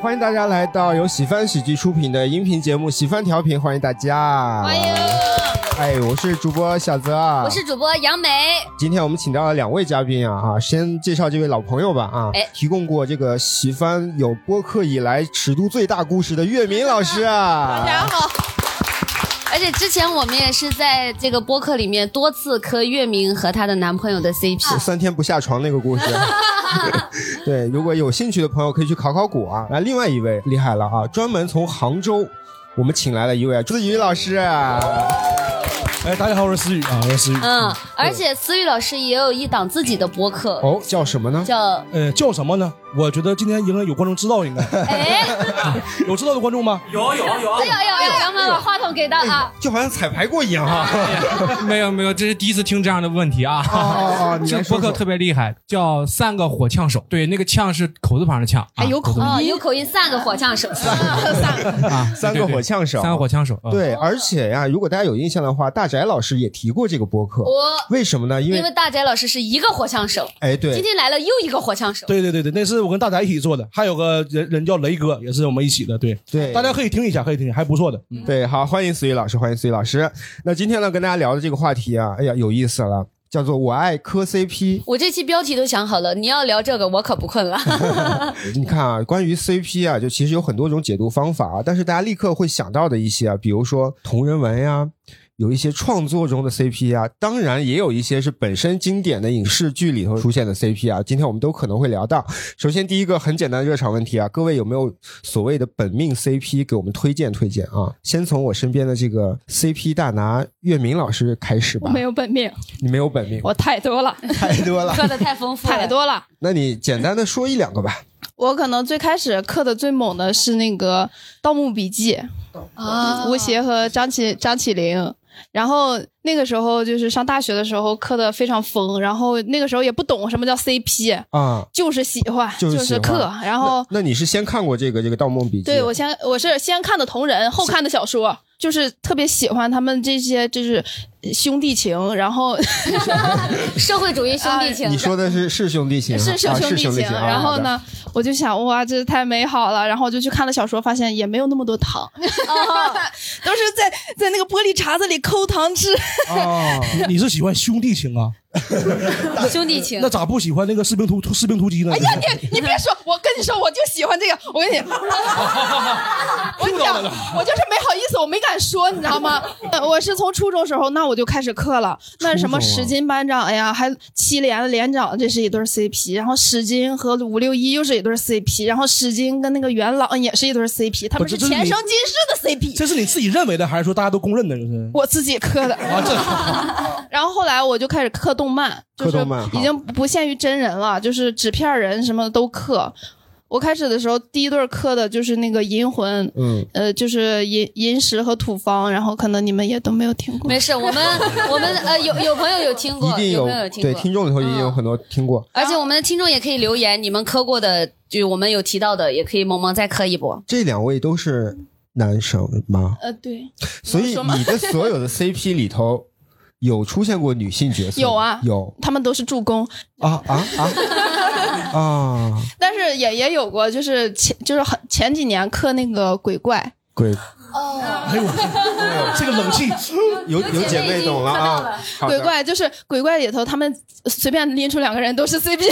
欢迎大家来到由喜翻喜剧出品的音频节目《喜翻调频》，欢迎大家。欢迎，哎，我是主播小泽啊。我是主播杨梅。今天我们请到了两位嘉宾啊啊，先介绍这位老朋友吧啊，哎提供过这个喜翻有播客以来尺度最大故事的月明老师啊。大家好。而且之前我们也是在这个播客里面多次磕月明和她的男朋友的 CP。三天不下床那个故事，对，如果有兴趣的朋友可以去考考古啊。来另外一位厉害了啊，专门从杭州我们请来了一位思雨老师啊。哎，大家好，我是思雨啊，我是思雨。嗯，而且思雨老师也有一档自己的播客，哦，叫什么呢？叫呃，叫什么呢？我觉得今天应该有观众知道，应该哎，有知道的观众吗？有有有，有有有，杨梅把话筒给到啊。就好像彩排过一样哈。没有没有，这是第一次听这样的问题啊。哦哦这个播客。特别厉害，叫三个火枪手。对，那个枪是口字旁的枪，还有口啊字旁哦，有口音，三个火枪手，啊，三个对对火枪手三个火枪手。啊，对，而且呀，如果大家有印象的话，大宅老师也提过这个播客。我为什么呢？因为因为大宅老师是一个火枪手，哎，对今对，天来了又一个火枪手。对对对对，那是我跟大宅一起做的，还有个人人叫雷哥，也是我们一起的。对，对大家可以听一下，可以听一下，还不错的。嗯，对，好，欢迎思雨老师，欢迎思雨老师。那今天呢，跟大家聊的这个话题啊，哎呀，有意思了，叫做“我爱磕 CP”。我这期标题都想好了，你要聊这个，我可不困了。你看啊，关于 CP 啊，就其实有很多种解读方法啊，但是大家立刻会想到的一些啊，比如说同人文呀、有一些创作中的 CP 啊，当然也有一些是本身经典的影视剧里头出现的 CP 啊。今天我们都可能会聊到。首先，第一个很简单的热场问题啊，各位有没有所谓的本命 CP 给我们推荐推荐啊？先从我身边的这个 CP 大拿岳明老师开始吧。我没有本命，你没有本命，我太多了，太多了。喝的太丰富了，太多了。那你简单的说一两个吧。我可能最开始刻的最猛的是那个《盗墓笔记》，啊！吴邪和张起张起灵。然后那个时候就是上大学的时候刻的非常疯，然后那个时候也不懂什么叫 CP，啊，就是喜欢，就是刻。然后那那你是先看过这个这个《盗墓笔记》？对我先我是先看的同人，后看的小说，就是特别喜欢他们这些就是兄弟情，然后 社会主义兄弟情你，说的是是兄弟情啊，是是啊兄弟情。然后？呢，我就想哇，这太美好了。然后我就去看了小说，发现也没有那么多糖，都是在在那个玻璃碴子里抠糖吃。哦，你你是喜欢兄弟情啊？兄弟情那。咋不喜欢那个士兵突突士兵突击呢？哎呀，你你别说，我跟你说，我就喜欢这个。我跟你，我跟你讲，我就是没好意思，我没敢说，你知道吗？呃我是从初中时候，那我就开始刻了。那什么史金班长呀，还七连连长，这是一对 CP。然后史金和五六一又是一对 CP。然后史金跟那个元朗也是一对 CP，他们是前生今世的 CP。这是你自己认为的，还是说大家都公认的？就是我自己刻的。啊，这 然后后来我就开始刻动漫，就是已经不限于真人了，就是纸片人什么的都刻。我开始的时候，第一对磕的就是那个银魂，嗯，呃，就是银银石和土方，然后可能你们也都没有听过。没事，我们 我们呃有有朋友有听过，一定有朋友有听过，对听众里头一定有很多听过。而且我们的听众也可以留言，你们磕过的，就我们有提到的，也可以萌萌再磕一波。这两位都是男生吗？呃，对，所以你的所有的 CP 里头有出现过女性角色？有啊有他们都是助攻，啊啊啊啊！但是也也有过，就是前就是很前几年刻那个鬼怪，鬼。哎呦我这个冷气，有有姐妹懂了啊！鬼怪就是鬼怪里头，他们随便拎出两个人都是 CP，、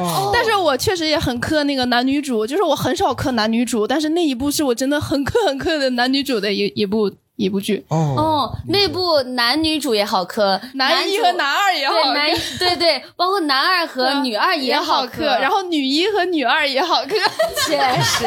哦。但是我确实也很磕那个男女主，就是我很少磕男女主，但是那一部是我真的很磕很磕的男女主的一一部一部剧，哦哦，那部男女主也好磕，男一和男二也好磕。对男对对，包括男二和 女二也好磕，然后女一和女二也好磕，确实。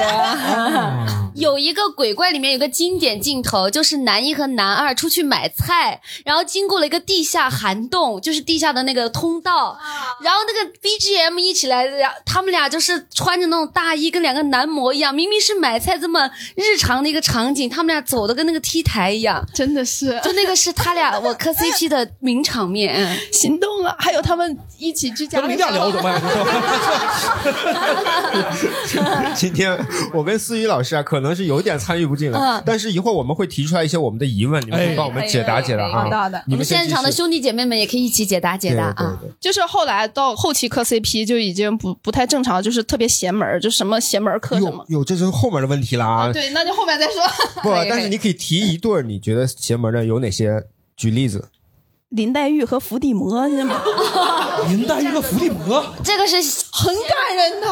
有一个鬼怪里面有个经典镜头，就是男一和男二出去买菜，然后经过了一个地下涵洞，就是地下的那个通道，然后那个 BGM 一起来，然后他们俩就是穿着那种大衣，跟两个男模一样，明明是买菜这么日常的一个场景，他们俩走的跟那个 T 台一样，真的是就那个是他俩 我磕 CP 的名场面。心动了。还有他们一起去家里跟你俩聊怎么样？今天我跟思雨老师啊，可能能是有点参与不进来嗯，但是一会儿我们会提出来一些我们的疑问，你们可以哎帮我们解答解答啊。好的好的我们现场的兄弟姐妹们也可以一起解答解答啊。对对对就是后来到后期磕 CP 就已经不不太正常，就是特别邪门，就什么邪门磕什么有。有，这是后面的问题了啊。对，那就后面再说。不，但是你可以提一对你觉得邪门的有哪些？举例子。林黛玉和伏地魔，你吗 林黛玉和伏地魔，这个是很感人的，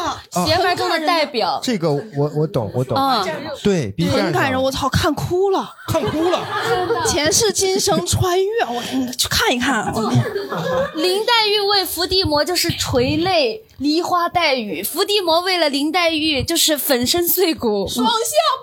邪门中的代表。这个我我懂，我懂。嗯，对很感人，我操，看哭了。看哭了。前世今生穿越，我去看一看。林黛玉为伏地魔就是垂泪梨花带雨，伏地魔为了林黛玉就是粉身碎骨。双向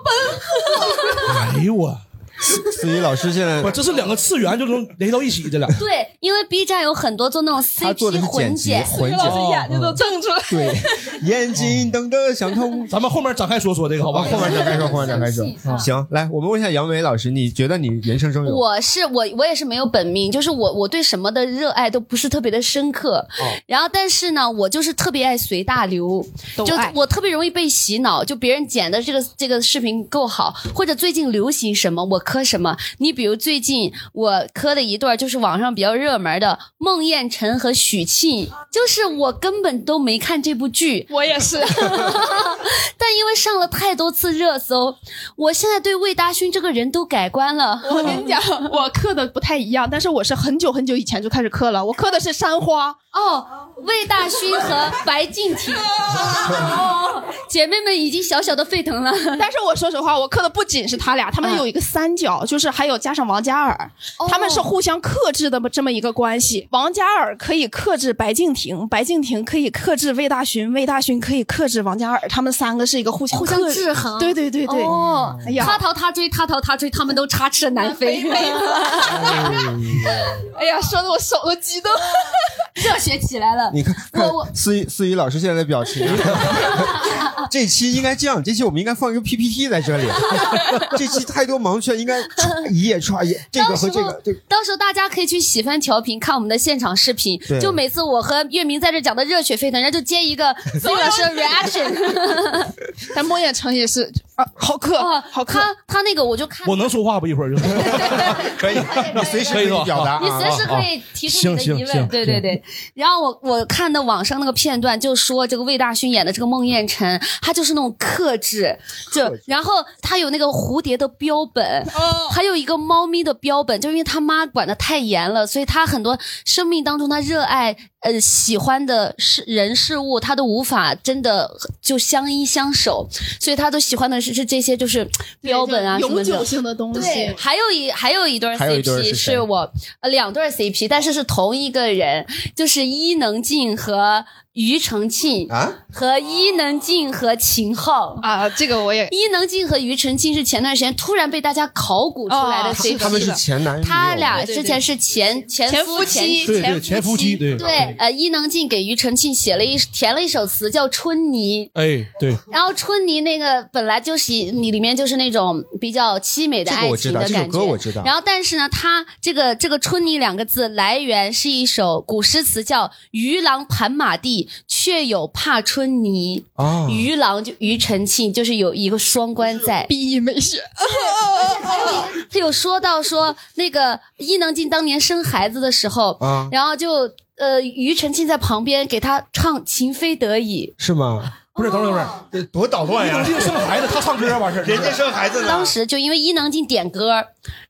奔哎呦我，思怡老师现在不，这是两个次元就能联系到一起，这俩。对，因为 B 站有很多做那种他做的 CP 是剪辑混剪，混奔，老师，眼睛都瞪出来。对，眼睛瞪得像痛。咱们后面展开说说这个，好吧？后面展开说，后面展开说。行，来，我们问一下杨梅老师，你觉得你人生中有我是我我也是没有本命，就是我我对什么的热爱都不是特别的深刻。哦然后但是呢，我就是特别爱随大流，就爱我特别容易被洗脑，就别人剪的这个这个视频够好，或者最近流行什么我磕什么。你比如最近我磕的一对就是网上比较热门的孟宴臣和许沁，就是我根本都没看这部剧，我也是，但因为上了太多次热搜，我现在对魏大勋这个人都改观了。我跟你讲，我磕的不太一样，但是我是很久很久以前就开始磕了。我磕的是山花，哦，魏大勋和白敬亭，哦，姐妹们已经小小的沸腾了。但是我说实话，我磕的不仅是他俩，他们有一个三角，就是还有加上王嘉尔，他们是互相克制的这么一个关系。王嘉尔可以克制白敬亭，白敬亭可以克制魏大勋，魏大勋可以克制王嘉尔，他们三个是一个互相互相制衡对对对对，哦，哎呀他逃他追，他逃他追，他们都插翅难飞，哎呀，说的我手都激动。热血起来了。你看，看我我思怡思怡老师现在的表情。这期应该这样，这期我们应该放一个 PPT 在这里。这期太多盲圈，应该歘 一页歘一页，这个和这个这个。到时候大家可以去喜欢调频看我们的现场视频对，就每次我和月明在这讲的热血沸腾，人家就接一个孙老师的 reaction。但莫言成也是啊，好客，啊，好客。他他那个我就看我能说话不？一会儿就。可以，你随时可以表达啊。你随时可以提出你的疑问，对对对。然后我我看的网上那个片段，就说这个魏大勋演的这个孟宴臣，他就是那种克制，就然后他有那个蝴蝶的标本，还有一个猫咪的标本，就因为他妈管的太严了，所以他很多生命当中他热爱。呃，喜欢的事人事物，他都无法真的就相依相守，所以他都喜欢的是是这些，就是 标本啊什么的。永久性的东对西，。还有一还有一对儿还有一对 CP 是是我呃两对 CP，但是是同一个人，就是伊能静和庾澄庆啊，和伊能静和秦昊。啊，这个我也伊能静和庾澄庆是前段时间突然被大家考古出来的哦 CP，、他们是前男友，他俩之前是前前前夫夫妻。对对，前夫妻对。对，呃，伊能静给庾澄庆写了一填了一首词叫《春泥》，哎对，然后春泥那个本来就是你里面就是那种比较凄美的这个爱我知道这首情的感觉，歌我知道。然后但是呢，它这个这个春泥两个字来源是一首古诗词，叫“渔郎盘马地，却有怕春泥”。啊，渔郎就庾澄庆，就是有一个双关在。毕义美学。他有说到说那个伊能静当年生孩子的时候，啊然后就呃庾澄庆在旁边给他唱《情非得已是吗？不是，等会儿等会儿，这多捣乱呀伊能静生孩子，他唱歌完事儿，人家生孩子》。呢，当时就因为伊能静点歌，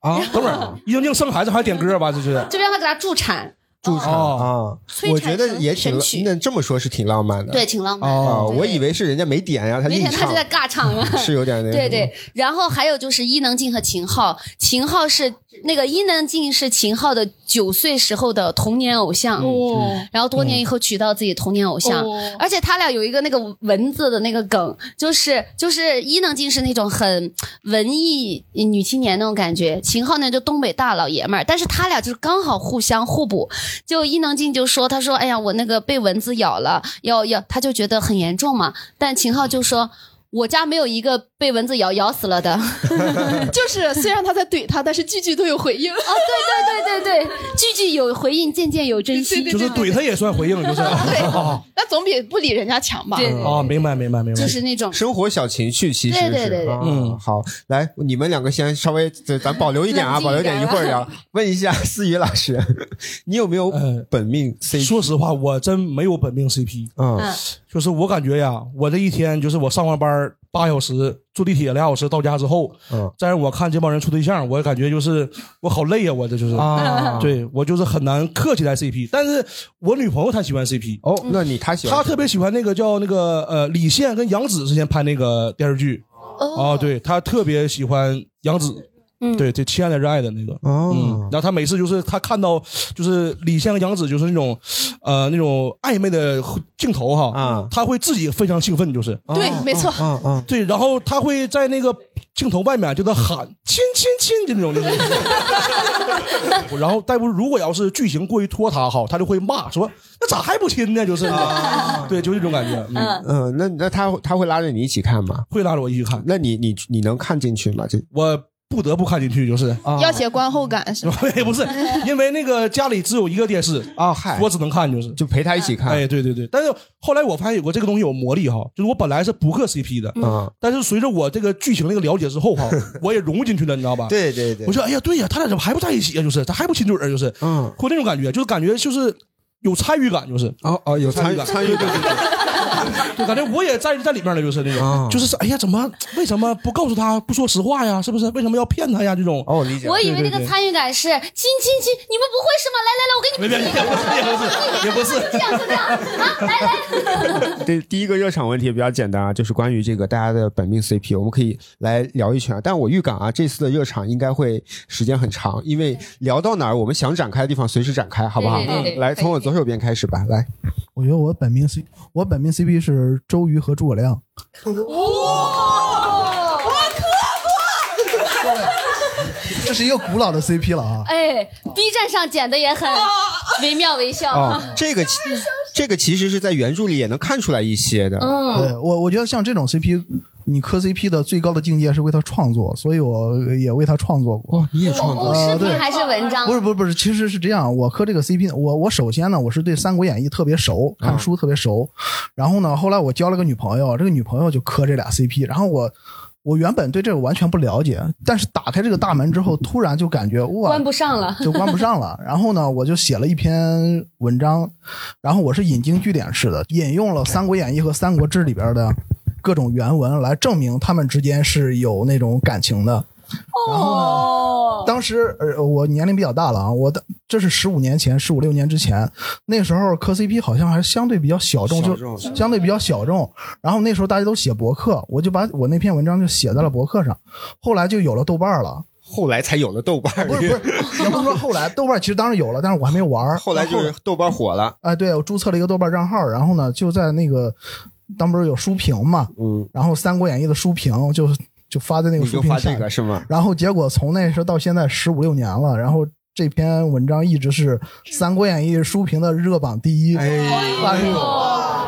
啊，等会儿，伊能静生孩子还点歌吧？这是就让他给他助产，助产哦啊，我觉得也挺那这么说是挺浪漫的。对，挺浪漫的。我以为是人家没点呀，他硬唱那天他就，在尬唱 了。是有点那个。对对，然后还有就是伊能静和秦昊，秦昊是那个伊能静是秦昊的九岁时候的童年偶像，哦，然后多年以后娶到自己童年偶像，哦而且他俩有一个那个文字的那个梗，就是就是伊能静是那种很文艺女青年那种感觉，秦昊呢就东北大老爷们儿，但是他俩就是刚好互相互补。就伊能静就说，他说，哎呀，我那个被蚊子咬了，要要，他就觉得很严重嘛，但秦昊就说。我家没有一个被蚊子咬咬死了的。哦，就是虽然他在怼他，但是句句都有回应啊。对对对对对，句句有回应，件件有真心。就是怼他也算回应，就是。对 那总比不理人家强吧？对啊，明白明白明白。就是那种生活小情趣，其实是对对对嗯好，来你们两个先稍微咱 咱保留一点啊，保留一点，一会儿聊。问一下思雨老师，你有没有呃本命 CP？说实话，我真没有本命 CP，嗯嗯就是我感觉呀，我这一天就是我上完班八小时，坐地铁俩小时到家之后，嗯。再让我看这帮人处对象，我感觉就是我好累呀，我这就是。啊，对我就是很难克起来 CP，但是我女朋友她喜欢 CP，哦，那你她喜欢她特别喜欢那个叫那个呃李现跟杨紫之前拍那个电视剧。哦。啊，对她特别喜欢杨紫，嗯对就亲爱的热爱的那个。哦嗯，然后他每次就是他看到就是李现和杨紫就是那种，呃那种暧昧的镜头哈，啊他会自己非常兴奋，就是对，没错。嗯嗯对，然后他会在那个镜头外面就在喊亲亲亲就那种，就是，然后但不如果要是剧情过于拖沓哈，他就会骂说那咋还不亲呢？就是，对，就这种感觉，嗯，嗯，那那他他会拉着你一起看吗？会拉着我一起看，那你你你能看进去吗？这我不得不看进去，就是。要写观后感是吧？不是，因为那个家里只有一个电视，啊嗨，我只能看，就是。就陪他一起看。哎，对对对，但是后来我发现有个这个东西有魔力哈，就是我本来是不磕 CP 的，嗯，但是随着我这个剧情那个了解之后哈，我也融进去了，你知道吧？，对对对我，说哎呀，对呀，他俩怎么还不在一起啊？就是他还不亲嘴儿，就是嗯，会那种感觉，就是感觉就是有参与感，就是啊啊，有参与感参与感，就感觉我也在在里面了，就是那啊种，就是哎呀，怎么为什么不告诉他不说实话呀？是不是？为什么要骗他呀？这种。哦，我理解。我以为那个参与感是亲亲亲，你们不会是吗？来来来，我给你们没别也不是 也不是也不是，这样就这样啊，来来。对，第一个热场问题比较简单啊，就是关于这个大家的本命 CP，我们可以来聊一圈啊。但我预感啊，这次的热场应该会时间很长，因为聊到哪儿，我们想展开的地方随时展开，好不好？对对对对来，从我左手边开始吧。来，我觉得我本命 C，我本命 CP 是周瑜和诸葛亮。哇，我磕过这是一个古老的 CP 了啊！哎，B 站上剪的也很惟妙惟肖。哦，这个其这个其实是在原著里也能看出来一些的。嗯，对我，我觉得像这种 CP，你磕 CP 的最高的境界是为他创作，所以我也为他创作过。哦，你也创作视呃对频还是文章？不是不是不是，其实是这样，我磕这个 CP，我我首先呢，我是对《三国演义》特别熟，看书特别熟，然后呢，后来我交了个女朋友，这个女朋友就磕这俩 CP，然后我我原本对这个完全不了解，但是打开这个大门之后，突然就感觉哇关，不上了。就关不上了。然后呢，我就写了一篇文章，然后我是引经据典式的，引用了《三国演义》和《三国志》里边的各种原文来证明他们之间是有那种感情的。然后呢，哦，当时呃，我年龄比较大了啊，我的这是十五年前，十五六年之前，那时候磕 CP 好像还相对比较小众，就相对比较小众。然后那时候大家都写博客，我就把我那篇文章就写在了博客上，后来就有了豆瓣了。后来才有了豆瓣儿，不是不是，也不是说后来豆瓣其实当时有了，但是我还没玩儿。后来就是豆瓣火了。哎，对我注册了一个豆瓣账号，然后呢就在那个当不是有书评嘛，嗯，然后《三国演义》的书评就就发在那个书评下个是吗？然后结果从那时候到现在十五六年了，然后这篇文章一直是《三国演义》书评的热榜第一。哎，哎呦，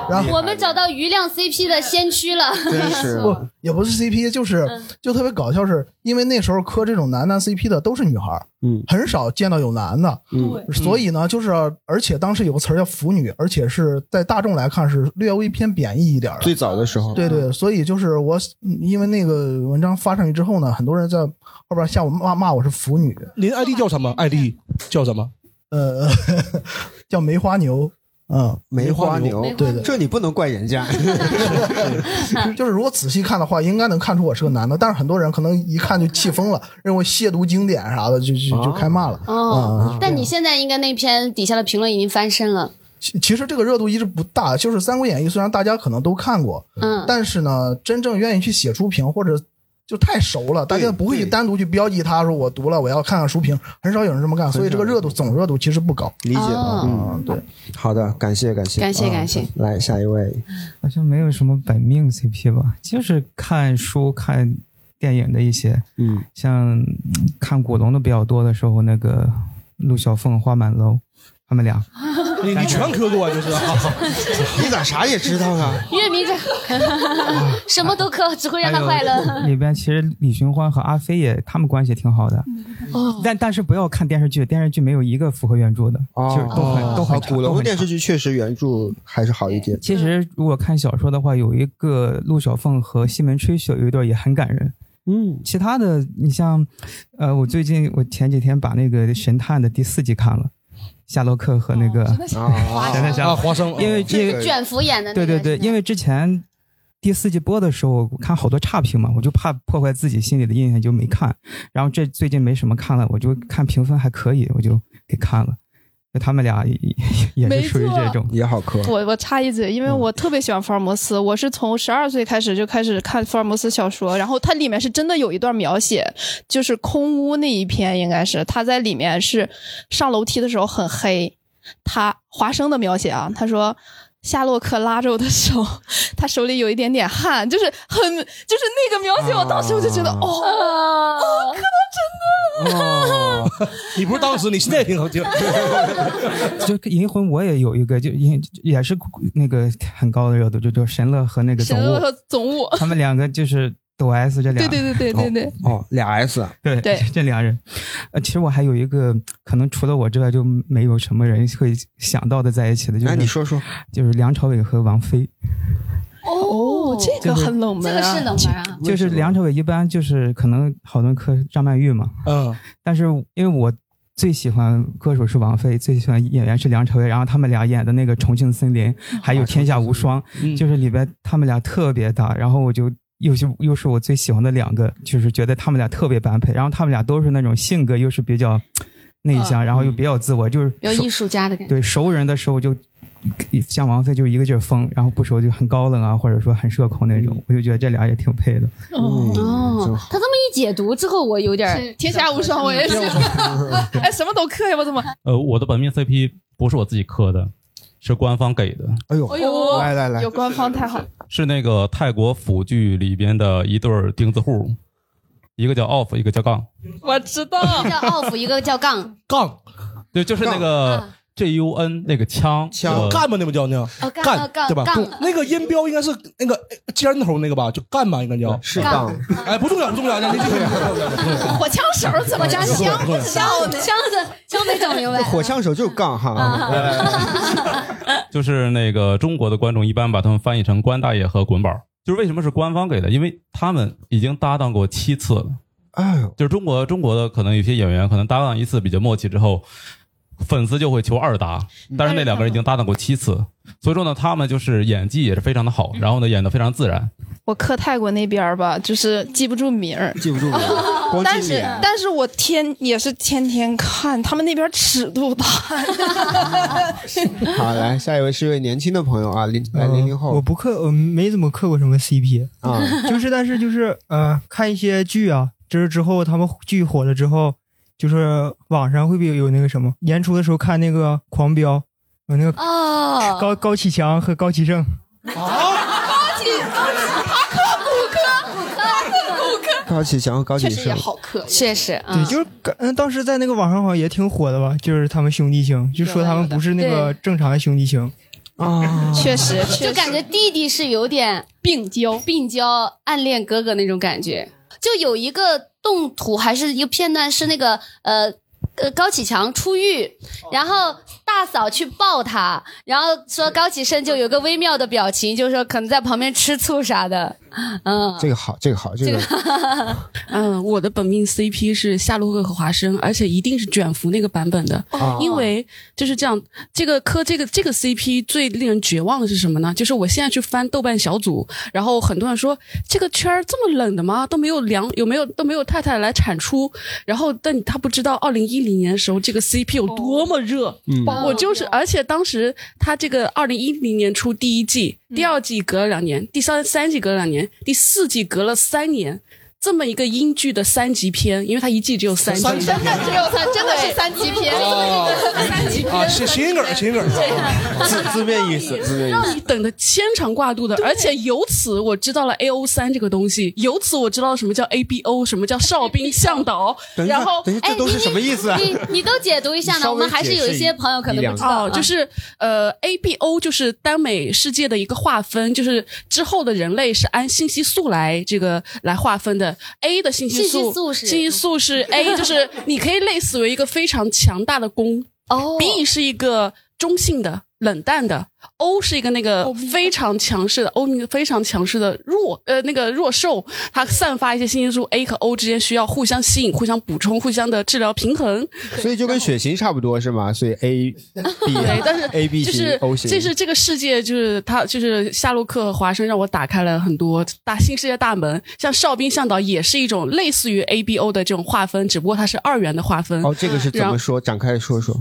然后我们找到余量 CP 的先驱了。真是 不也不是 CP，就是嗯。就特别搞笑，是因为那时候磕这种男男 CP 的都是女孩儿，嗯。很少见到有男的，嗯。所以呢，就是而且当时有个词儿叫腐女，而且是在大众来看是略微偏贬义一点儿的。最早的时候，对对，所以就是我，嗯因为那个文章发上去之后呢，很多人在后边下午骂骂我是腐女，您 ID 叫什么？ID 叫什么？呃，叫梅花牛，嗯，梅花牛，对对，这你不能怪人家。就是如果仔细看的话，应该能看出我是个男的，但是很多人可能一看就气疯了，认为亵渎经典啥的，就就就开骂了。哦啊，但你现在应该那篇底下的评论已经翻身了。其其实这个热度一直不大，就是《三国演义》，虽然大家可能都看过，嗯，但是呢，真正愿意去写书评或者就太熟了，大家不会去单独去标记它，说我读了，我要看看书评，很少有人这么干，所以这个热度总热度其实不高。理解了，哦。嗯，嗯，对，好的，感谢感谢。感谢感谢。来下一位，好像没有什么本命 CP 吧，就是看书、看电影的一些，嗯。像嗯看古龙的比较多的时候，那个陆小凤、花满楼，他们俩，你你全磕过就是。你咋啥也知道啊？月明这什么都磕，只会让他快乐。里边其实李寻欢和阿飞也他们关系挺好的，哦，但但是不要看电视剧，电视剧没有一个符合原著的，就是都很都很古龙的电视剧。剧确实原著还是好一点。其实如果看小说的话，有一个陆小凤和西门吹雪有一段也很感人。嗯，其他的你像，呃，我最近我前几天把那个《神探》的第四季看了，夏洛克和那个夏 华生因为因为卷福演的那个对对对，因为之前第四季播的时候，我看好多差评嘛，我就怕破坏自己心里的印象，就没看。然后这最近没什么看了，我就看评分还可以，我就给看了。就他们俩也也 没是属于这种，也好磕。我我插一嘴，因为我特别喜欢福尔摩斯，我是从十二岁开始就开始看福尔摩斯小说，然后它里面是真的有一段描写，就是空屋那一篇，应该是他在里面是上楼梯的时候很黑，他华生的描写啊，他说。夏洛克拉着我的手，他手里有一点点汗，就是很，就是那个描写，我当时我就觉得，啊哦，哦，哦，你不是当时，你现在也挺好听。就银魂我也有一个，就银也是那个很高的热度，就就神乐和那个总务，神乐和总务，他们两个就是抖 S 这俩，对对对对对对，哦，俩 S，对对。这俩人，呃，其实我还有一个可能除了我之外就没有什么人会想到的在一起的，就是来你说说。就是梁朝伟和王菲，哦，这个很冷门啊，这个是冷门啊。就是梁朝伟一般就是可能好多人磕张曼玉嘛，嗯，但是因为我最喜欢歌手是王菲，最喜欢演员是梁朝伟，然后他们俩演的那个《重庆森林》还有《天下无双》，嗯。就是里边他们俩特别搭，然后我就。又是又是我最喜欢的两个，就是觉得他们俩特别般配，然后他们俩都是那种性格又是比较内向，然后又比较自我，就是熟比较艺术家的感觉。对熟人的时候就像王菲就一个劲儿疯，然后不熟就很高冷啊，或者说很社恐那种，我就觉得这俩也挺配的。哦，他这么一解读之后，我有点儿天下无双，我也是，哎，什么都磕呀，我怎么？呃，我的本命 CP 不是我自己磕的，是官方给的，哎呦，哎呦，来来来。有，官方太好，是那个泰国腐剧里边的一对儿钉子户，一个叫 off，一个叫杠，我知道，一个叫 off，一个叫杠。杠对，就是那个啊 J U N 那个枪枪呃干吧，那不叫那哦，杠干对吧杠？那个音标应该是那个尖头那个吧，就干吧，应该叫。是杠，哎，不重要，不重要，你继续。火枪手怎么加枪？不知道呢。枪子枪没整明白。火枪手就是杠哈。就是那个中国的观众一般把他们翻译成关大爷和滚宝。就是为什么是官方给的？因为他们已经搭档过七次了。哎呦，就是中国中国的可能有些演员可能搭档一次比较默契之后，粉丝就会求二搭，但是那两个人已经搭档过七次，所以说呢，他们就是演技也是非常的好，然后呢演的非常自然。我磕泰国那边吧，就是记不住名儿。记不住了，光但是记脸。但是我天也是天天看，他们那边尺度大。好，来下一位是一位年轻的朋友啊，零来零零我不磕，我没怎么磕过什么 CP，啊，就是但是就是呃，看一些剧啊，就是之后他们剧火了之后，就是网上会不会有那个什么年初的时候看那个《狂飙》，有那个哦，高高启强和高启盛，高启高启强和高启确实也盛，好磕，确实，对，嗯，就是嗯，当时在那个网上好像也挺火的吧，就是他们兄弟情，就说他们不是那个正常的兄弟情，啊，确实确实。就感觉弟弟是有点病娇。病娇、暗恋哥哥那种感觉。就有一个动图还是一个片段是那个呃。呃，高启强出狱，然后大嫂去抱他，然后说高启盛就有个微妙的表情，就是说可能在旁边吃醋啥的，嗯，这个好，这个好，这个 嗯，我的本命 CP 是夏洛克和华生，而且一定是卷福那个版本的，哦因为就是这样。这个磕这个这个 CP 最令人绝望的是什么呢？就是我现在去翻豆瓣小组，然后很多人说这个圈儿这么冷的吗？都没有良有没有都没有太太来产出，然后但他不知道二零一零年的时候这个 CP 有多么热。嗯我就是，而且当时他这个二零一零年出第一季，第二季隔了两年，第三三季隔了两年，第四季隔了三年。这么一个英剧的三级片，因为它一季只有三集，三集真的只有三，真的是三级片。啊，谐谐音梗儿，谐音梗儿。字字面意思，字面意思。让你等的牵肠挂肚的，而且由此我知道了 A O 三这个东西，由此我知道什么叫 A B O，什么叫哨兵向导，然后等一下，这都是什么意思啊？你你都解读一下呢？我们还是有一些朋友可能不知道，哦，就是呃，A B O 就是耽美世界的一个划分，就是之后的人类是按信息素来这个来划分的。A 的信息素，信息素是信息素是 A，就是你可以类似为一个非常强大的攻哦，B 是一个中性的。冷淡的 O 是一个那个非常强势的 O，非常强势的弱呃那个弱兽，它散发一些信息素 A 和 O 之间需要互相吸引、互相补充、互相的治疗平衡。所以就跟血型差不多是吗？所以 A B 对，但是 A B 是、O 型，这是这个世界，就是他就是夏洛克和华生让我打开了很多大新世界大门。像哨兵向导也是一种类似于 A B O 的这种划分，只不过它是二元的划分。哦，这个是怎么说？展开说说。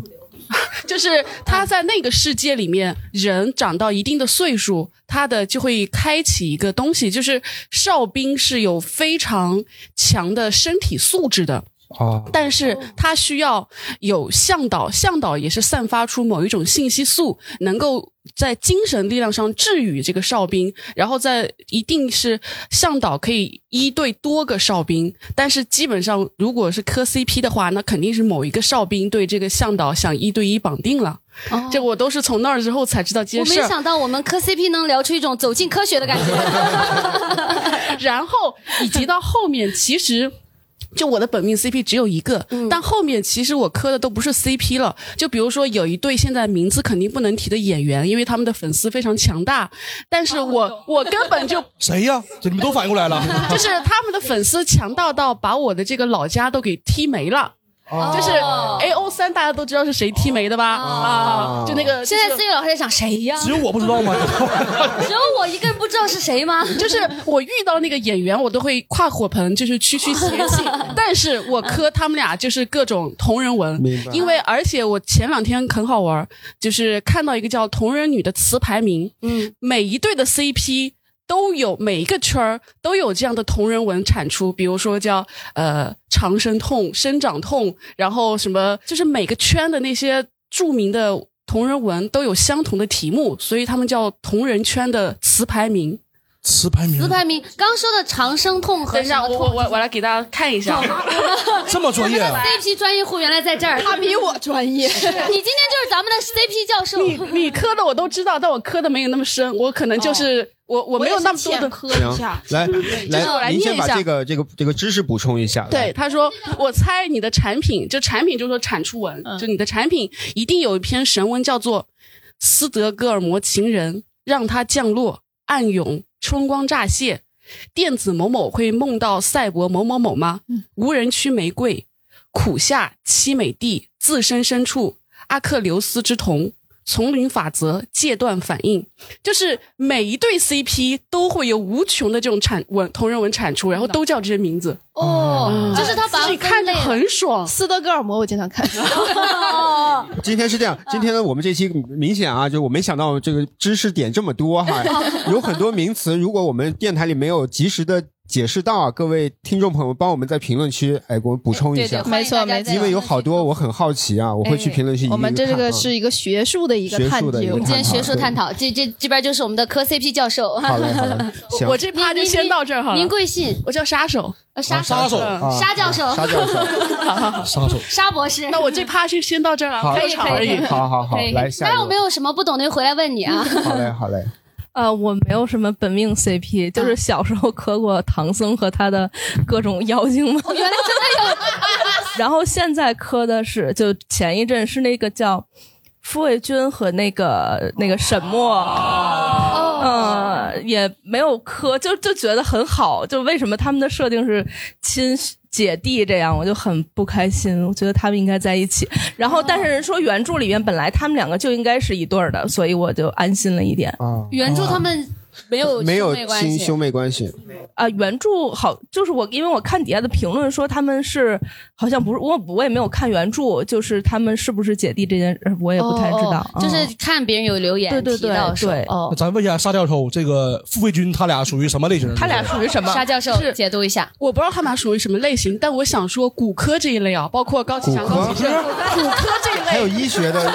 就是他在那个世界里面，人长到一定的岁数，他的就会开启一个东西，就是哨兵是有非常强的身体素质的。哦，但是他需要有向导，向导也是散发出某一种信息素，能够在精神力量上治愈这个哨兵，然后在一定是向导可以一对多个哨兵，但是基本上如果是磕 CP 的话，那肯定是某一个哨兵对这个向导想一对一绑定了。这我都是从那儿之后才知道这我。没想到我们磕 CP 能聊出一种走进科学的感觉。然后以及到后面，其实。就我的本命 CP 只有一个，但后面其实我磕的都不是 CP 了。就比如说有一对现在名字肯定不能提的演员，因为他们的粉丝非常强大，但是我我根本就 谁呀？这你们都反应过来了？就是他们的粉丝强大到把我的这个老家都给踢没了。哦就是 A O 三，大家都知道是谁踢没的吧？啊，就那个，现在思雨老师在想谁呀？只有我不知道吗？只有我一个人不知道是谁吗？就是我遇到那个演员，我都会跨火盆，就是区区嫌弃。但是我磕他们俩就是各种同人文，因为而且我前两天很好玩，就是看到一个叫同人女的词排名，嗯，每一对的 CP。都有每一个圈儿都有这样的同人文产出，比如说叫呃长生痛、生长痛，然后什么，就是每个圈的那些著名的同人文都有相同的题目，所以他们叫同人圈的词牌名。词牌名，词牌名，刚说的长生痛和等一下，我我我我来给大家看一下，这么专业啊！CP 专业户原来在这儿，他比我专业。你今天就是咱们的 CP 教授。你你磕的我都知道，但我磕的没有那么深，我可能就是我我没有那么多的磕一下，来来，您先把这个这个这个知识补充一下。对，他说，我猜你的产品，就产品就是说产出文，就你的产品一定有一篇神文叫做《斯德哥尔摩情人》，让它降落，暗涌。春光乍泄，电子某某会梦到赛博某某某吗？无人区玫瑰，苦夏凄美地，自身深处，阿克琉斯之瞳，丛林法则，戒断反应，就是每一对 CP 都会有无穷的这种产文同人文产出，然后都叫这些名字。哦，就是他把自己看着很爽。斯德哥尔摩我经常看。今天是这样，今天呢，我们这期明显啊，就我没想到这个知识点这么多哈，有很多名词，如果我们电台里没有及时的解释到啊，各位听众朋友，帮我们在评论区哎给我补充一下，没错没错，因为有好多我很好奇啊，我会去评论区。我们这个是一一个学术的一个探究，我们今天学术探讨，这这这边就是我们的科 CP 教授。好嘞好嘞，行，我这趴就先到这儿好了。您贵姓？我叫杀手，杀杀手，沙教授，沙教授，杀手，沙 博士。那我这趴就先到这儿了，可以可以，好好好，来下。那有没有什么不懂的回来问你啊？好嘞好嘞。呃，我没有什么本命 CP，就是小时候磕过唐僧和他的各种妖精嘛。原来真的有。然后现在磕的是，就前一阵是那个叫傅卫军和那个那个沈墨，也没有磕，就就觉得很好。就为什么他们的设定是亲？姐弟这样，我就很不开心。我觉得他们应该在一起。然后，但是人说原著里面本来他们两个就应该是一对儿的，所以我就安心了一点。啊，原著他们没有 没有兄妹关系亲兄妹关系。啊、原著好，就是我因为我看底下的评论说他们是好像不是我我也没有看原著，就是他们是不是姐弟这件事我也不太知道，哦哦就是看别人有留言对对对提到说对哦，咱问一下沙教授，这个傅卫军他俩属于什么类型？他俩属于什么？沙教授是解读一下。我不知道他们俩属于什么类型，但我想说骨科这一类啊，包括高启强、骨科高启正，骨科这一类，还有医学的，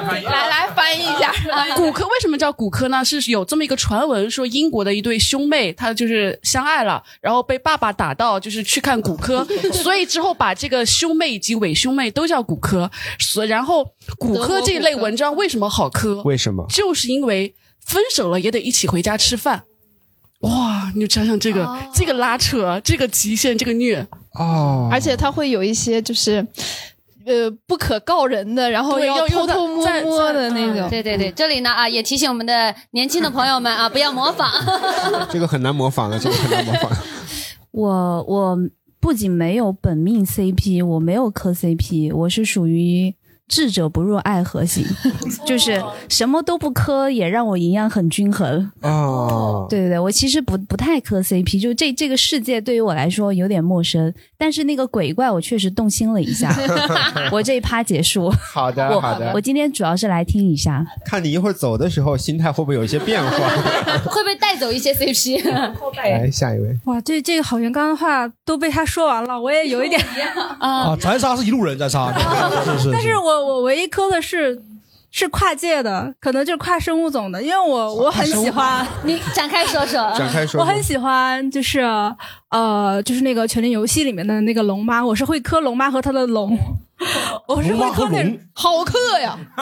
来来翻译一下。骨科为什么叫骨科呢？是有这么一个传闻，说英国的一对兄妹，他就是相爱了，然后被爸爸打到，就是去看骨科，所以之后把这个兄妹以及伪兄妹都叫骨科。所然后骨科这一类文章为什么好磕？为什么？就是因为分手了也得一起回家吃饭。哇，你就想想这个、这个拉扯，这个极限，这个虐，哦而且他会有一些就是。呃，不可告人的，然后要偷偷摸在摸的那嗯种。对对对，这里呢啊，也提醒我们的年轻的朋友们啊，不要模仿。这个很难模仿的，这个很难模仿。我我不仅没有本命 CP，我没有磕 CP，我是属于智者不入爱河型，就是什么都不磕，也让我营养很均衡。哦，对对对，我其实不不太磕 CP，就这这个世界对于我来说有点陌生，但是那个鬼怪我确实动心了一下。我这一趴结束。好的我好的我今天主要是来听一下。看你一会儿走的时候，心态会不会有一些变化？会不会带走一些 CP？来，下一位。哇，这这个好像刚的话都被他说完了，我也有一点啊，咱仨是一路人，咱仨是是。但是我我唯一磕的是是跨界的，可能就是跨生物种的，因为我我很喜欢你展开说说，展开说说我很喜欢就是呃就是那个《权力游戏》里面的那个龙妈，我是会磕龙妈和她的龙。我是会磕那种好磕呀！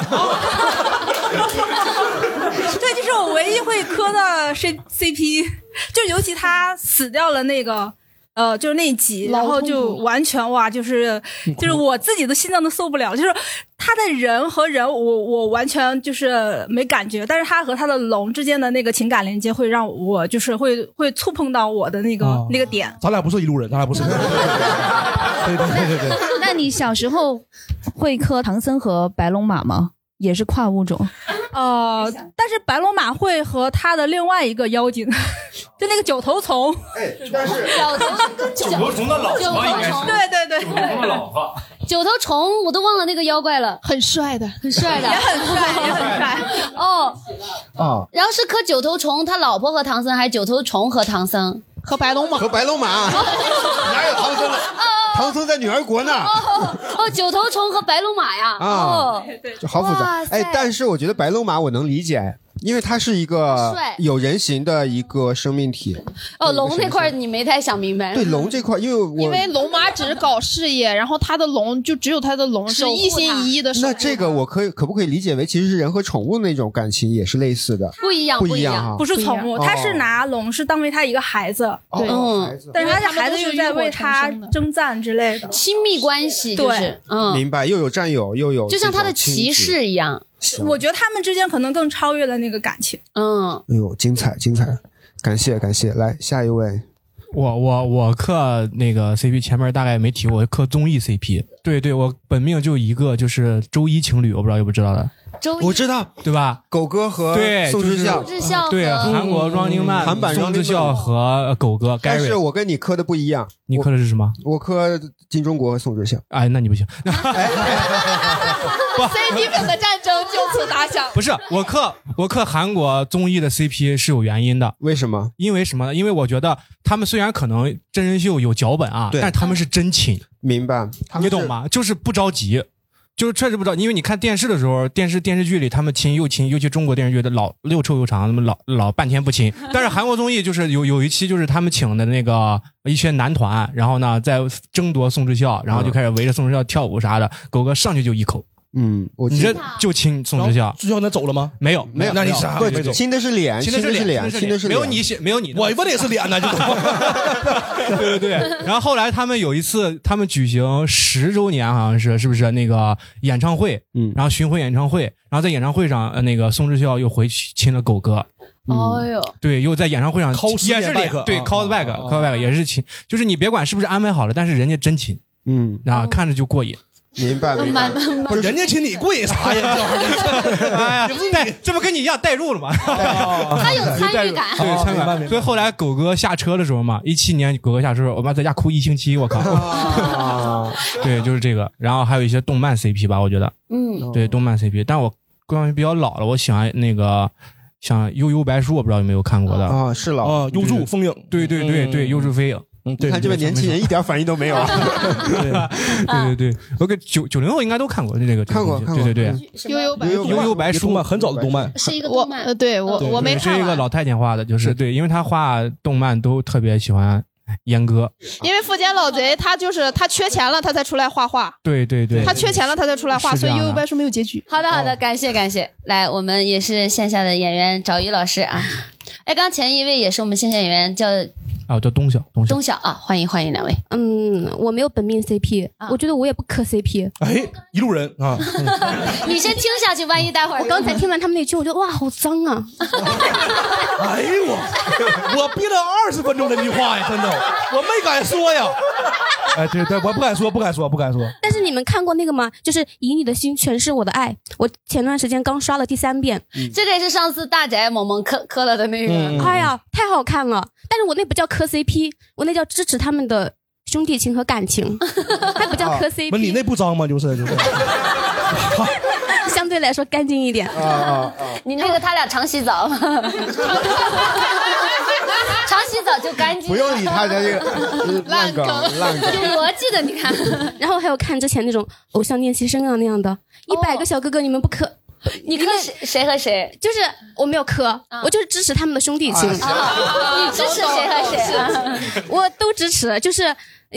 对，就是我唯一会磕的 C CP，就尤其他死掉了那个。呃，就是那一集，然后就完全哇，就是就是我自己的心脏都受不了，就是他的人和人，我我完全就是没感觉，但是他和他的龙之间的那个情感连接，会让我就是会会触碰到我的那个、哦那个点。咱俩不是一路人，咱俩不是。对对对对对。那你小时候会磕唐僧和白龙马吗？也是跨物种。呃，但是白龙马会和他的另外一个妖精，就那个九头虫。哎，但是九头跟九头虫的老九头虫，对对对，九头虫的老婆。九头虫，我都忘了那个妖怪了，很帅的，很帅的，也很帅也很帅。哦，啊，然后是磕九头虫，他老婆和唐僧，还是九头虫和唐僧？和白龙马？和白龙马，哪有唐僧的？唐僧在女儿国呢。哦哦，九头虫和白龙马呀。啊哦，就好复杂哎，但是我觉得白龙马我能理解，因为它是一个有人形的一个生命体。哦，龙那块儿你没太想明白。对龙这块，因为我因为龙妈只是搞事业，然后他的龙就只有他的龙是一心一意的那这个我可以可不可以理解为其实是人和宠物那种感情也是类似的？不一样不不一样，不是宠物，哦。他是拿龙是当为他一个孩子，对，哦但是他的孩子又在为他征战之类的，亲密关系就是对，嗯，明白，又有战友，又有就像他的骑。士一样。我觉得他们之间可能更超越了那个感情。嗯，哎呦，精彩精彩，感谢感谢，来下一位。我我我磕那个 CP 前面大概没提过，我磕综艺 CP。对对，我本命就一个，就是周一情侣，我不知道有不知道的。周我知道，对吧？狗哥和对宋智孝，宋智孝对，韩国 Running Man，韩版宋智孝和狗哥但是。我跟你磕的不一样，你磕的是什么？我磕金钟国和宋智孝。哎，那你不行。CP 粉的战争就此打响。不是我磕我磕韩国综艺的 CP 是有原因的，为什么？因为什么呢？因为我觉得他们虽然可能真人秀有脚本啊，但他们是真亲，明白？他们你懂？吗？就是不着急。就是确实不知道，因为你看电视的时候，电视电视剧里他们亲又亲，尤其中国电视剧的老又臭又长，那么老老半天不亲。但是韩国综艺就是有有一期就是他们请的那个一些男团，然后呢在争夺宋智孝，然后就开始围着宋智孝跳舞啥的，狗哥上去就一口，嗯，我你这就亲宋智孝，智孝那走了吗？没有没有，那你啥没走。亲的是脸，亲的是是脸，亲亲的是脸，没有你写没有你，我问的也是脸呢，就。对对对。然后后来他们有一次，他们举行十周年，好像是是不是？那个演唱会？嗯。然后巡回演唱会，然后在演唱会上，呃，那个宋智孝又回去亲了狗哥。哦呦，对，又在演唱会上也是脸，对啊 call back call back 也是亲，就是你别管是不是安排好了，但是人家真亲，嗯，啊，看着就过瘾。明白明白。不是人家请你跪啥呀？哎呀，带这不跟你一样代入了吗？他有参与感对，参与感。所以后来狗哥下车的时候嘛，一七年狗哥下车，我妈在家哭一星期，我靠。对，就是这个。然后还有一些动漫 CP 吧，我觉得，嗯，对动漫 CP，但我关于比较老了，我喜欢那个像悠悠白书，我不知道有没有看过的啊，是老啊，优助风影，对对对对，优助飞影。嗯，你看这位年轻人一点反应都没有。啊。对对对，，OK，九九零后应该都看过这个，看过看过。对对对，悠悠白悠悠白书。动漫很早的动漫，是一个我呃，对我我没看是一个老太监画的，就是对，因为他画动漫都特别喜欢阉割，因为富坚老贼他就是他缺钱了，他才出来画画。对对对，他缺钱了，他才出来画，所以悠悠白书没有结局。好的，好的，感谢感谢。来，我们也是线下的演员找于老师啊。哎，刚前一位也是我们线下演员，叫啊，我叫东晓，东晓，东晓啊，欢迎欢迎两位。嗯，我没有本命 CP，、我觉得我也不磕 CP。哎，一路人啊，你先听下去，万一待会儿我刚才听完他们那句，我觉得哇，好脏啊！哎呦我，我憋了二十分钟这句话呀，真的，我没敢说呀。哎，对对，我不敢说，不敢说，不敢说。但是你们看过那个吗？就是以你的心诠释我的爱。我前段时间刚刷了第三遍，这个也是上次大宅萌萌磕磕了的那个。嗯哎呀，太好看了！但是我那不叫磕 CP，我那叫支持他们的兄弟情和感情，还不叫磕 CP。你那不脏吗？就是就是。相对来说干净一点。啊你那个他俩常洗澡吗？常洗澡就干净。不用理他的这个呃烂梗 烂梗。有逻辑的，你看。然后还有看之前那种偶像练习生啊那样的，一百个小哥哥，你们不磕？你磕谁谁和谁？就是我没有磕，我就是支持他们的兄弟情。啊你支持谁和谁啊？我都支持，就是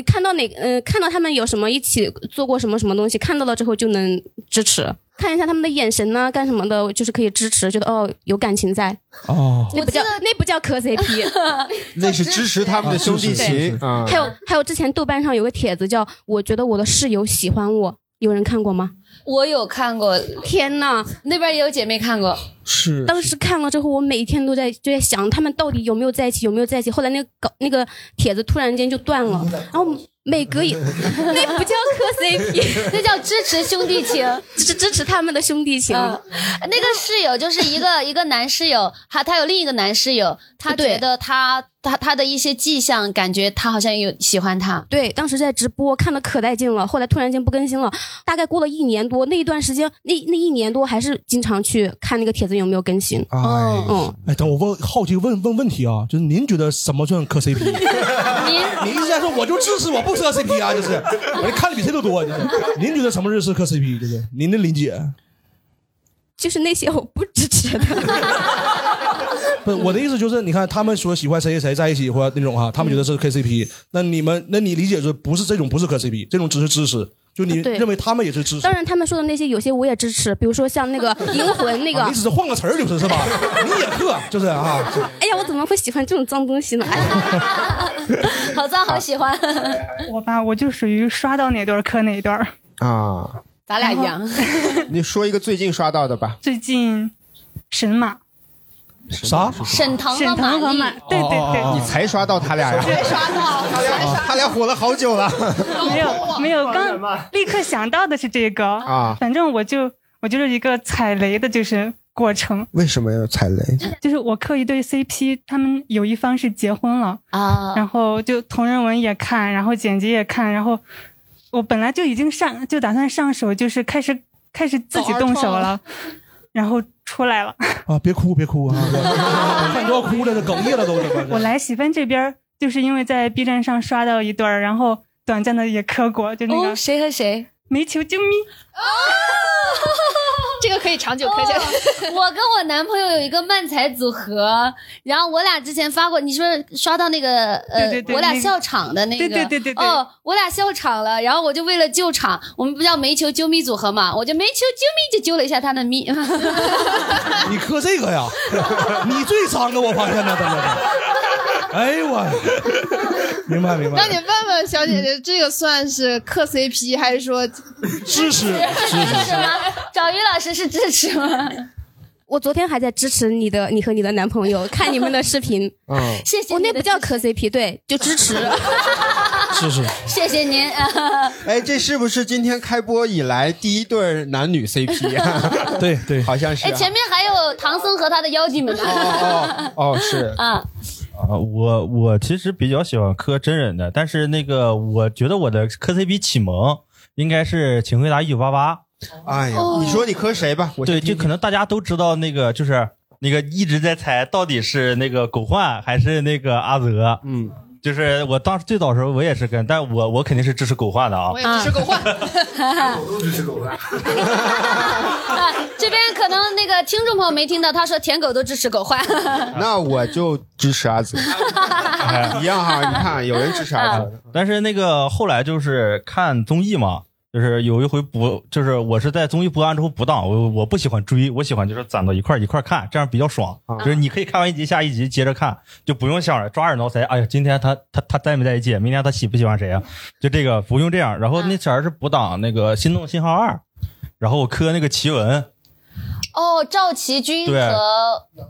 看到哪呃看到他们有什么一起做过什么什么东西，看到了之后就能支持。看一下他们的眼神呐、干什么的，就是可以支持，觉得哦有感情在。哦，那不叫那不叫磕 CP，那是支持他们的兄弟情啊。还有还有之前豆瓣上有个帖子叫“我觉得我的室友喜欢我”，有人看过吗？我有看过，天呐，那边也有姐妹看过。是当时看了之后，我每天都在就在想他们到底有没有在一起，有没有在一起。后来那个搞那个帖子突然间就断了，然后每隔一那不叫磕 CP，那叫支持兄弟情，支支持他们的兄弟情。嗯，那个室友就是一个 一个男室友，他他有另一个男室友，他觉得他他他的一些迹象，感觉他好像有喜欢他。对，当时在直播看的可带劲了，后来突然间不更新了，大概过了一年多，那一段时间，那那一年多还是经常去看那个帖子有没有更新。哎，嗯，哎，等我问好奇问问问题啊，就是您觉得什么算磕 CP？您？您一直在说我就支持我不磕 CP 啊，就是我看的比谁都多，就是您觉得什么是磕 CP？就是您的理解？就是那些我不支持的。不，我的意思就是，你看他们说喜欢谁谁谁在一起或者那种哈，他们觉得是磕 CP 那你们那你理解是不是这种不是磕 CP，这种只是支持，就你对认为他们也是支持当。然，他们说的那些有些我也支持，比如说像那个 银魂那个。啊你只是换个词儿就是是吧？你也磕就是啊，哎呀，我怎么会喜欢这种脏东西呢？好脏，好喜欢。我吧，我就属于刷到哪段儿磕哪段儿。啊，咱俩一样。你说一个最近刷到的吧？最近神马，啥？沈腾沈腾和马，对对对，你才刷到他俩呀？才刷到他俩他俩火了好久了。没有没有，刚立刻想到的是这个。啊。反正我就我就是一个踩雷的，就是过程。为什么要踩雷？就是我磕一对 CP，他们有一方是结婚了啊，然后就同人文也看，然后剪辑也看，然后我本来就已经上，就打算上手，就是开始开始自己动手了，然后出来了。啊，别哭别哭啊！看都要哭了，这哽咽了都这我来喜芬这边，就是因为在 B 站上刷到一段儿，然后短暂的也磕过，就那个、哦谁和谁？煤球啾咪。这个可以长久磕下来。我跟我男朋友有一个漫才组合，然后我俩之前发过，你说刷到那个呃，对对对我俩笑场的那个，对对对对对哦，我俩笑场了，然后我就为了救场，我们不叫煤球揪咪组合嘛，我就煤球揪咪就揪了一下他的咪，你磕这个呀？你最脏的，我发现了，真的是。哎呦我，明白明白。那你问问小姐姐，这个算是磕 CP 还是说支持？支持吗？找于老师是支持吗？我昨天还在支持你的，你和你的男朋友看你们的视频。嗯，谢谢。我那不叫磕 CP，对，就支持。是是，谢谢您。哎，这是不是今天开播以来第一对男女 CP 啊？对对，好像是啊。哎，前面还有唐僧和他的妖精们呢。哦哦是啊。啊，我我其实比较喜欢磕真人的，但是那个我觉得我的磕 CP 启蒙应该是《请回答一九八八》。哎呀，你说你磕谁吧？我对，就可能大家都知道那个，就是那个一直在猜到底是那个狗焕还是那个阿泽。嗯，就是我当时最早的时候我也是跟，但我我肯定是支持狗焕的啊。我也支持狗焕。都支持狗焕。啊，这边可能那个听众朋友没听到，他说舔狗都支持狗焕。那我就支持阿泽，一样哈。你看，有人支持阿泽，但是那个后来就是看综艺嘛，就是有一回补，就是我是在综艺播完之后补档，我我不喜欢追，我喜欢就是攒到一块一块看，这样比较爽。就是你可以看完一集，下一集接着看，就不用想着抓耳挠腮。哎呀，今天他他他在没在一起？明天他喜不喜欢谁啊？就这个不用这样。然后那前儿是补档那个《心动信号二》，然后我磕那个奇闻。哦，赵奇君和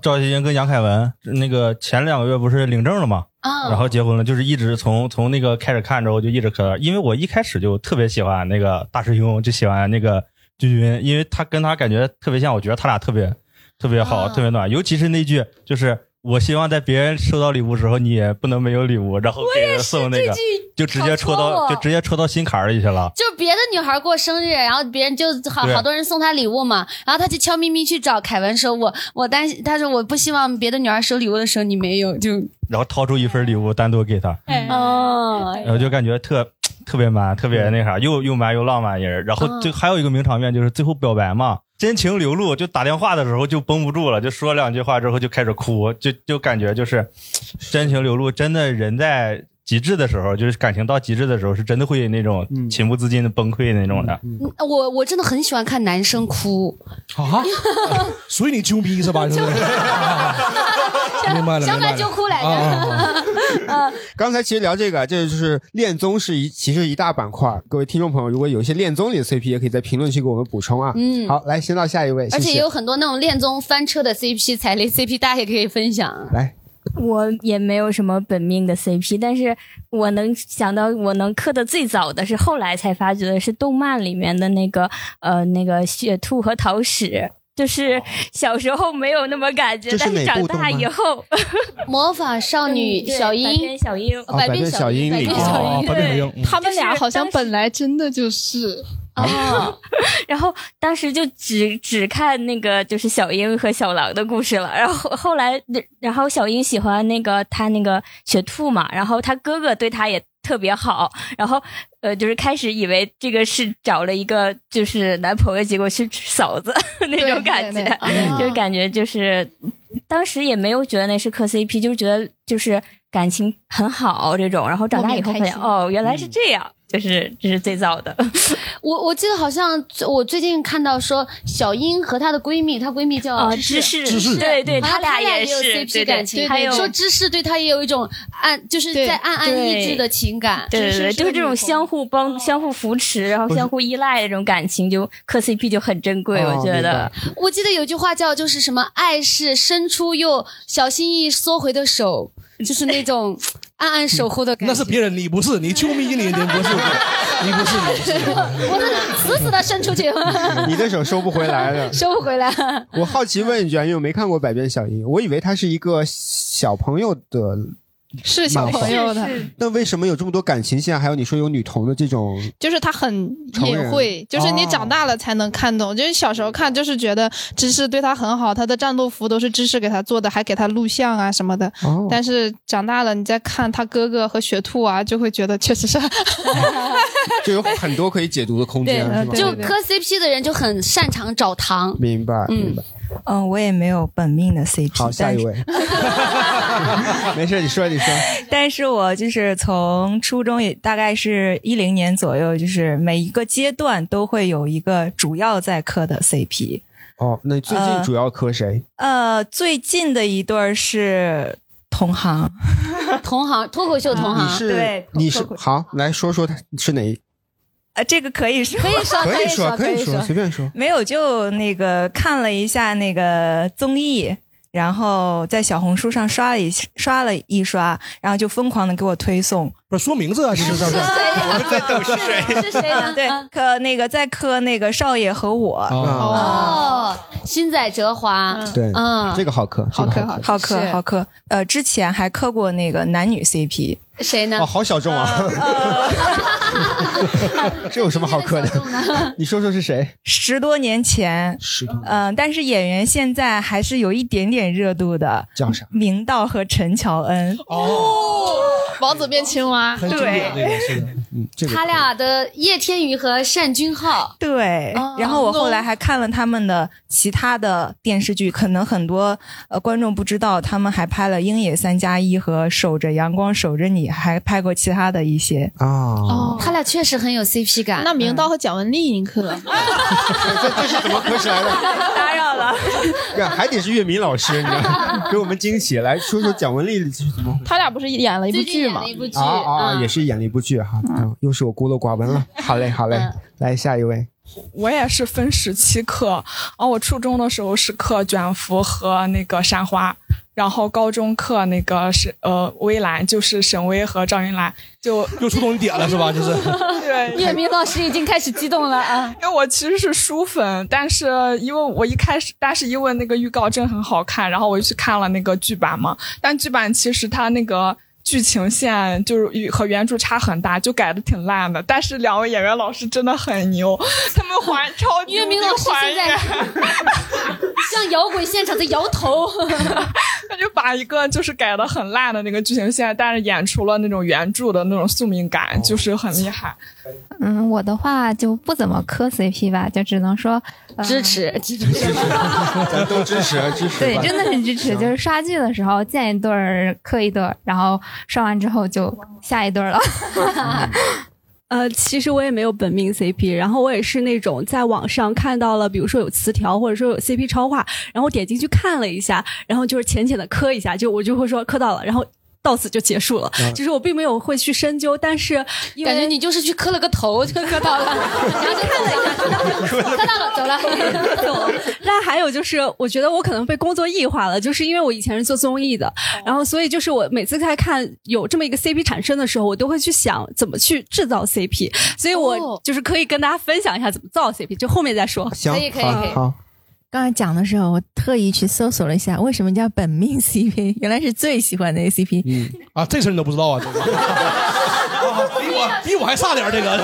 赵奇君跟杨凯文那个前两个月不是领证了吗？啊然后结婚了，就是一直从从那个开始看之后就一直磕，因为我一开始就特别喜欢那个大师兄，就喜欢那个君君，因为他跟他感觉特别像，我觉得他俩特别特别好，特别暖，尤其是那句就是。我希望在别人收到礼物的时候，你也不能没有礼物，然后给人送那个，就直接戳到，就直接戳到心坎里去了。就别的女孩过生日，然后别人就好好多人送她礼物嘛，然后她就悄咪咪去找凯文说：“我我担心，她说我不希望别的女孩收礼物的时候你没有，就然后掏出一份礼物单独给她，哦，然后就感觉特特别 man，特别那啥，又又 man 又浪漫人。然后就还有一个名场面，就是最后表白嘛，真情流露，就打电话的时候就绷不住了，就说两句话之后就开始哭，就就感觉就是真情流露，真的人在极致的时候，就是感情到极致的时候，是真的会那种情不自禁的崩溃那种的。嗯我我真的很喜欢看男生哭，啊，所以你揪逼是吧？就 是明白了，想买明白了就哭来着。啊，刚才其实聊这个，这就是恋综是一其实一大板块。各位听众朋友，如果有一些恋综里的 CP，也可以在评论区给我们补充啊。嗯好，来先到下一位，而且也有很多那种恋综翻车的 CP、踩雷 CP，大家也可以分享。来，我也没有什么本命的 CP，但是我能想到我能磕的最早的是后来才发觉的是动漫里面的那个呃那个雪兔和桃矢。就是小时候没有那么感觉，是但是长大以后，魔法少女小樱。小樱，哦百变小樱百变小樱百变小樱。对他们俩好像本来真的就是。啊，然后当时就只只看那个就是小樱和小狼的故事了，然后后来，然后小樱喜欢那个他那个雪兔嘛，然后他哥哥对他也特别好，然后呃，就是开始以为这个是找了一个就是男朋友，结果是嫂子 那种感觉，就是感觉就是当时也没有觉得那是磕 CP，就是觉得就是感情很好这种，然后长大以后发现哦，原来是这样，就是这是最早的。我我记得好像我最近看到说小英和她的闺蜜，她闺蜜叫哦芝芝士芝芝士对对她俩也有 CP 感情，对还有说芝士对她也有一种暗，就是在暗暗抑制的情感。对对就是这种相互帮、相互扶持，然后相互依赖的这种感情，就磕 CP 就很珍贵，哦我觉得。我记得有句话叫就是什么“爱是伸出又小心翼翼缩回的手”，就是那种暗暗守护的感觉。那是别人，你不是，你救命你你不是，你不是，你不是。我的死死的伸出去，你的手收不回来了。收不回来。我好奇问一句啊，因为我没看过《百变小樱》，我以为它是一个小朋友的。是小朋友的，那为什么有这么多感情线？还有你说有女童的这种，就是他很隐晦，就是你长大了才能看懂。就是小时候看，就是觉得芝士对他很好，他的战斗服都是芝士给他做的，还给他录像啊什么的。哦但是长大了，你再看他哥哥和雪兔啊，就会觉得确实是 就有很多可以解读的空间，是吧？就磕 CP 的人就很擅长找糖。明白，明白。嗯，我也没有本命的 CP。好，下一位。没事，你说，你说。但是我就是从初中也大概是一零年左右，就是每一个阶段都会有一个主要在磕的 CP。哦，那最近主要磕谁？呃，最近的一对是同行，同行脱口秀同你行，对你是好，来说说他是哪一？呃，这个可以说，可以说可以说，可以说，随便说。没有，就那个看了一下那个综艺，然后在小红书上刷了一刷了一刷，然后就疯狂的给我推送。不是说名字啊，这是这是。我们在等是谁是谁呢？对，磕那个在磕那个少爷和我。哦，新仔哲华，对，嗯，这个好磕，好磕，好磕，好磕。呃，之前还磕过那个男女 CP。谁呢？哦，好小众啊！这有什么好磕的？你说说是谁？十多年前，十多，嗯，但是演员现在还是有一点点热度的。叫啥？明道和陈乔恩。哦，王子变青蛙。对，嗯，这个他俩的叶天宇和单君浩。对，然后我后来还看了他们的其他的电视剧，可能很多呃观众不知道，他们还拍了《鹰野三加一》和《守着阳光守着你》，还拍过其他的一些啊。哦，他俩确实很有 CP 感。那明道和蒋雯丽，你磕？这这是怎么磕起来的？打扰了。对，还得是岳明老师，你知道，给我们惊喜。来说说蒋雯丽是怎么？他俩不是演了一部剧吗？一部剧啊啊，也是演了一部剧哈。嗯，又是我孤陋寡闻了。好嘞，好嘞，来下一位。我也是分时期课啊，我初中的时候是课卷福和那个山花，然后高中课那个是呃微蓝，就是沈巍和赵云兰，就又触动你点了是吧？就是 对，叶明老师已经开始激动了啊，因为我其实是书粉，但是因为我一开始，但是因为那个预告真很好看，然后我就去看了那个剧版嘛，但剧版其实它那个。剧情线就是与和原著差很大，就改的挺烂的。但是两位演员老师真的很牛，他们还 超级岳明老师现在像 摇滚现场在摇头，他就把一个就是改的很烂的那个剧情线，但是演出了那种原著的那种宿命感，就是很厉害。嗯，我的话就不怎么磕 CP 吧，就只能说、呃、支持支持，咱都支持支持。对，真的是支持。就是刷剧的时候见一对儿磕一对儿，然后刷完之后就下一对儿了。呃，其实我也没有本命 CP，然后我也是那种在网上看到了，比如说有词条或者说有 CP 超话，然后点进去看了一下，然后就是浅浅的磕一下，就我就会说磕到了，然后。到此就结束了，嗯就是我并没有会去深究，但是感觉你就是去磕了个头就磕到了，然后就看了一下，磕到了，走了，走了。但还有就是，我觉得我可能被工作异化了，就是因为我以前是做综艺的，然后所以就是我每次在看有这么一个 CP 产生的时候，我都会去想怎么去制造 CP，所以我就是可以跟大家分享一下怎么造 CP，就后面再说。行，可以可以可以。好。刚才讲的时候，我特意去搜索了一下，为什么叫本命 CP？原来是最喜欢的 CP。嗯啊，这事你都不知道啊？这个比我比我还差点这个。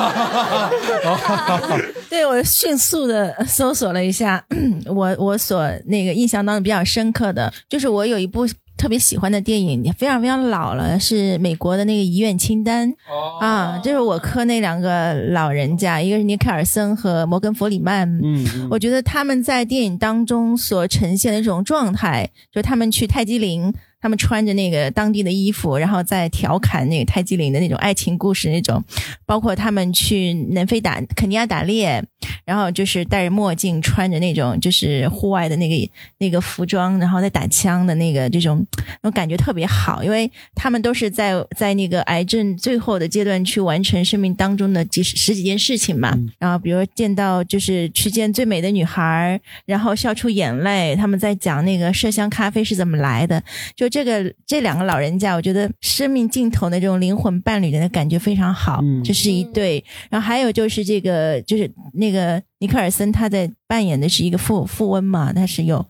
对我迅速的搜索了一下，我我所那个印象当中比较深刻的就是我有一部。特别喜欢的电影也非常非常老了，是美国的那个《遗愿清单》哦啊，就是我磕那两个老人家，一个是尼克尔森和摩根弗里曼。嗯，我觉得他们在电影当中所呈现的这种状态，就他们去泰姬陵。他们穿着那个当地的衣服，然后在调侃那个泰姬陵的那种爱情故事，那种，包括他们去南非打肯尼亚打猎，然后就是戴着墨镜，穿着那种就是户外的那个那个服装，然后在打枪的那个这种，那种感觉特别好，因为他们都是在在那个癌症最后的阶段去完成生命当中的几十十几件事情嘛，然后比如见到就是去见最美的女孩，然后笑出眼泪，他们在讲那个麝香咖啡是怎么来的，就。这个这两个老人家，我觉得生命尽头的这种灵魂伴侣的感觉非常好，嗯这是一对。然后还有就是这个，就是那个个尼克尔森他在扮演的是一个富富翁嘛，他是有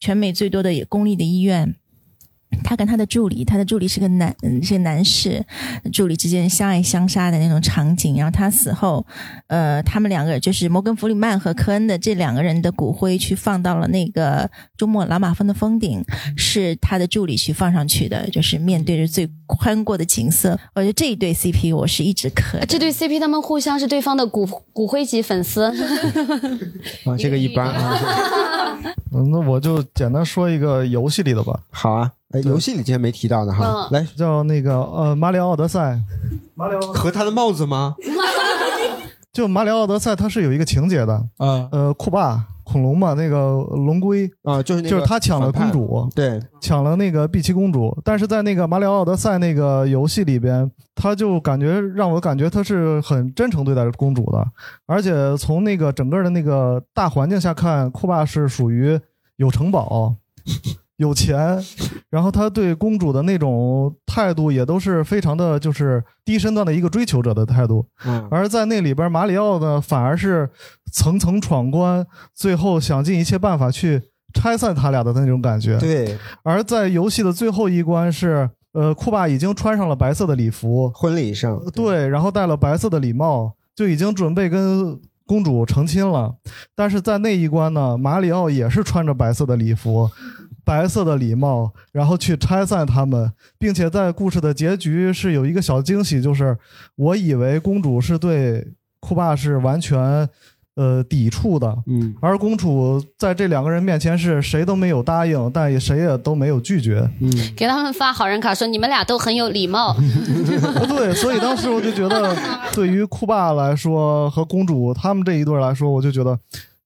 全美最多的公立的医院。他跟他的助理，他的助理是个男，是个男士，助理之间相爱相杀的那种场景。然后他死后，呃，他们两个就是摩根弗里曼和科恩的这两个人的骨灰去放到了那个周末老马峰的峰顶，是他的助理去放上去的，就是面对着最宽阔的景色。我觉得这一对 CP 我是一直磕。这对 CP 他们互相是对方的骨骨灰级粉丝。啊，这个一般啊。嗯，那我就简单说一个游戏里的吧。好啊，哎，游戏里今天没提到呢哈，来叫那个呃马里奥德赛，马里奥和他的帽子吗？就马里奥德赛，它是有一个情节的。啊，呃，库巴恐龙嘛，那个龙龟啊，就是就是他抢了公主，对，抢了那个碧琪公主，但是在那个马里奥德赛那个游戏里边，他就感觉让我感觉他是很真诚对待公主的，而且从那个整个的那个大环境下看，库巴是属于有城堡。有钱，然后他对公主的那种态度也都是非常的，就是低身段的一个追求者的态度。嗯而在那里边，马里奥呢反而是层层闯关，最后想尽一切办法去拆散他俩的那种感觉。对，而在游戏的最后一关是，呃，库巴已经穿上了白色的礼服，婚礼上对，然后戴了白色的礼帽，就已经准备跟公主成亲了。但是在那一关呢，马里奥也是穿着白色的礼服。白色的礼帽，然后去拆散他们，并且在故事的结局是有一个小惊喜，就是我以为公主是对库巴是完全呃抵触的，嗯，而公主在这两个人面前是谁都没有答应，但也谁也都没有拒绝，嗯，给他们发好人卡，说你们俩都很有礼貌。对，所以当时我就觉得，对于库巴来说和公主他们这一对来说，我就觉得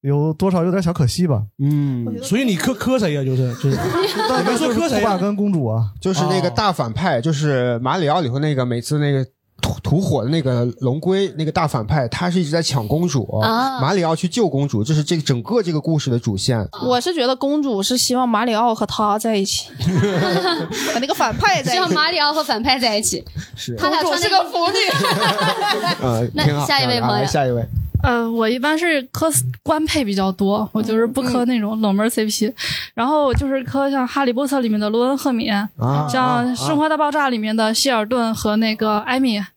有多少有点小可惜吧。嗯，所以你磕磕谁呀？就是 就是，你们说磕谁呀？库巴跟公主啊，就是那个大反派，就是马里奥里头那个每次那个吐吐火的那个龙龟那个大反派，他是一直在抢公主，啊马里奥去救公主，这是这个整个这个故事的主线。我是觉得公主是希望马里奥和他在一起，和那个反派在一起希望。马里奥和反派在一起，是他俩穿公主是个腐女。呃，那挺好。下一位朋友下一位，呃，我一般是磕官配比较多，我就是不磕那种冷门 CP，、然后我就是磕像《哈利波特》里面的罗恩·赫敏，啊像《生活大爆炸》里面的希尔顿和那个艾米，啊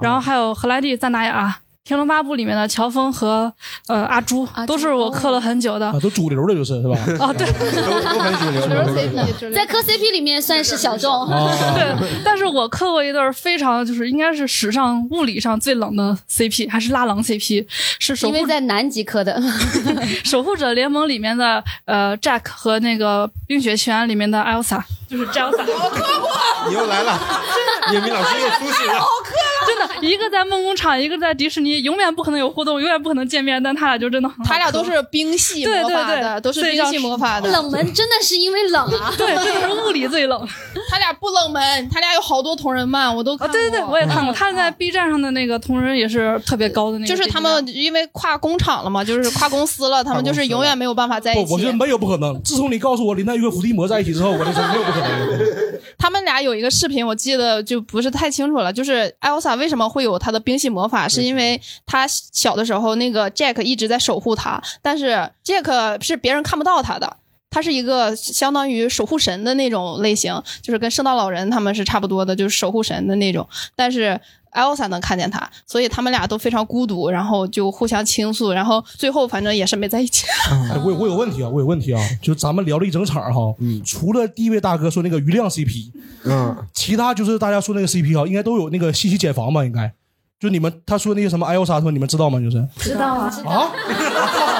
然后还有荷兰弟、赞达雅。《天龙八部》里面的乔峰和呃阿朱都是我磕了很久的啊，都主流的，就是是吧？啊，对，都很主流在磕 CP 里面算是小众。对，但是我磕过一对儿非常就是应该是史上物理上最冷的 CP，还是拉郎 CP，是守护因为在南极磕的。守护者联盟里面的呃 Jack 和那个冰雪奇缘里面的 Elsa，就是 Elsa。我磕过，你又来了，叶明老师又苏醒了。真的，一个在梦工厂，一个在迪士尼，永远不可能有互动，永远不可能见面，但他俩就真的很好他俩都是冰系魔法的，对对对都是冰系魔法的。冷门真的是因为冷啊，对，真的是物理最冷。他俩不冷门，他俩有好多同人漫，我都看过。对对对，我也看过，他在 B 站上的那个同人也是特别高的那个。就是他们因为跨工厂了嘛，就是跨公司了，他们就是永远没有办法在一起，我觉得起。没有不可能。自从你告诉我林黛玉和伏地魔在一起之后，我就说没有不可能。他们俩有一个视频，我记得就不是太清楚了。就是艾欧莎为什么会有他的冰系魔法，是因为他小的时候那个 Jack 一直在守护他，但是 Jack 是别人看不到他的。他是一个相当于守护神的那种类型，就是跟圣诞老人他们是差不多的，就是守护神的那种。但是艾欧萨能看见他，所以他们俩都非常孤独，然后就互相倾诉，然后最后反正也是没在一起。哎，我有我有问题啊，我有问题啊，就咱们聊了一整场哈，嗯除了第一位大哥说那个余亮 CP，嗯，其他就是大家说那个 CP 啊，应该都有那个信息茧房吧？应该，就你们他说那些什么艾欧莎他们，你们知道吗？就是知道啊，啊，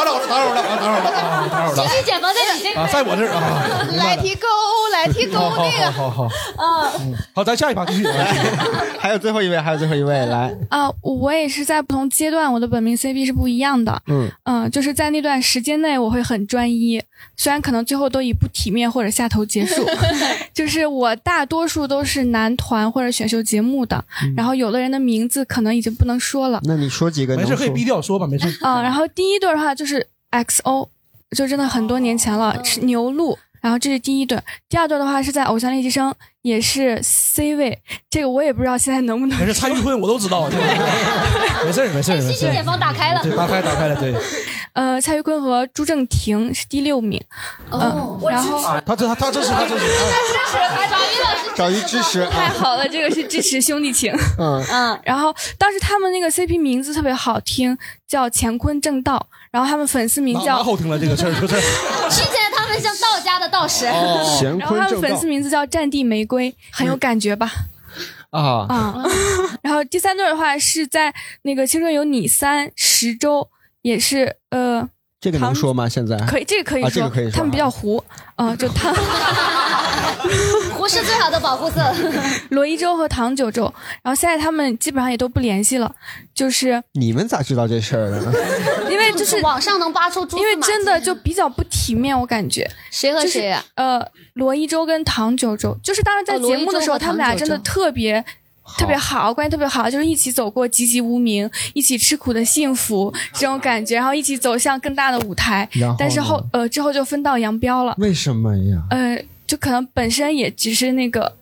打扰了，打扰了，打扰了，啊，打扰了，啊，打扰了。信息茧房在你这啊，在我这儿啊，来提勾，来提勾好好那个，好好好，嗯，好，咱下一趴继续。还有最后一位，还有最后一位，来，啊、我也是在不同阶段，我的本命 CP 是不一样的。嗯。嗯、就是在那段时间内，我会很专一，虽然可能最后都以不体面或者下头结束。就是我大多数都是男团或者选秀节目的，然后有的人的名字可能已经不能说了。那你说几个？没事，可以低调说吧，没事。啊、然后第一对的话就是 XO，就真的很多年前了，是牛鹿。然后这是第一对，第二对的话是在《偶像练习生》，也是 C 位，这个我也不知道现在能不能。没事，蔡徐坤我都知道，没事没事没事。信息茧房打开了对，打开打开了，对。呃，蔡徐坤和朱正廷是第六名，哦嗯，然后他这他这是他这是。找一支持，太好了，这个是支持兄弟情。嗯嗯，然后当时他们那个 CP 名字特别好听，叫乾坤正道，然后他们粉丝名哪叫哪好听了这个事儿就是。听起来他们像道家的道士。哦然后他们粉丝名字叫战地玫瑰，很有感觉吧？啊啊，然后第三对的话是在那个《青春有你三》十周，也是呃，这个能说吗？现在可以，这个可以说，啊这个可以说他们比较糊，啊、就他 糊是最好的保护色。罗一舟和唐九洲，然后现在他们基本上也都不联系了，就是你们咋知道这事儿的呢？因为就是网上能扒出因为真的就比较不体面，我感觉谁和就是谁呀呃，罗一舟跟唐九洲，就是当时在节目的时候，他们俩真的特别特别好，关系特别好，就是一起走过籍籍无名，一起吃苦的幸福 这种感觉，然后一起走向更大的舞台。但是后呃之后就分道扬镳了，为什么呀？呃，就可能本身也只是那个。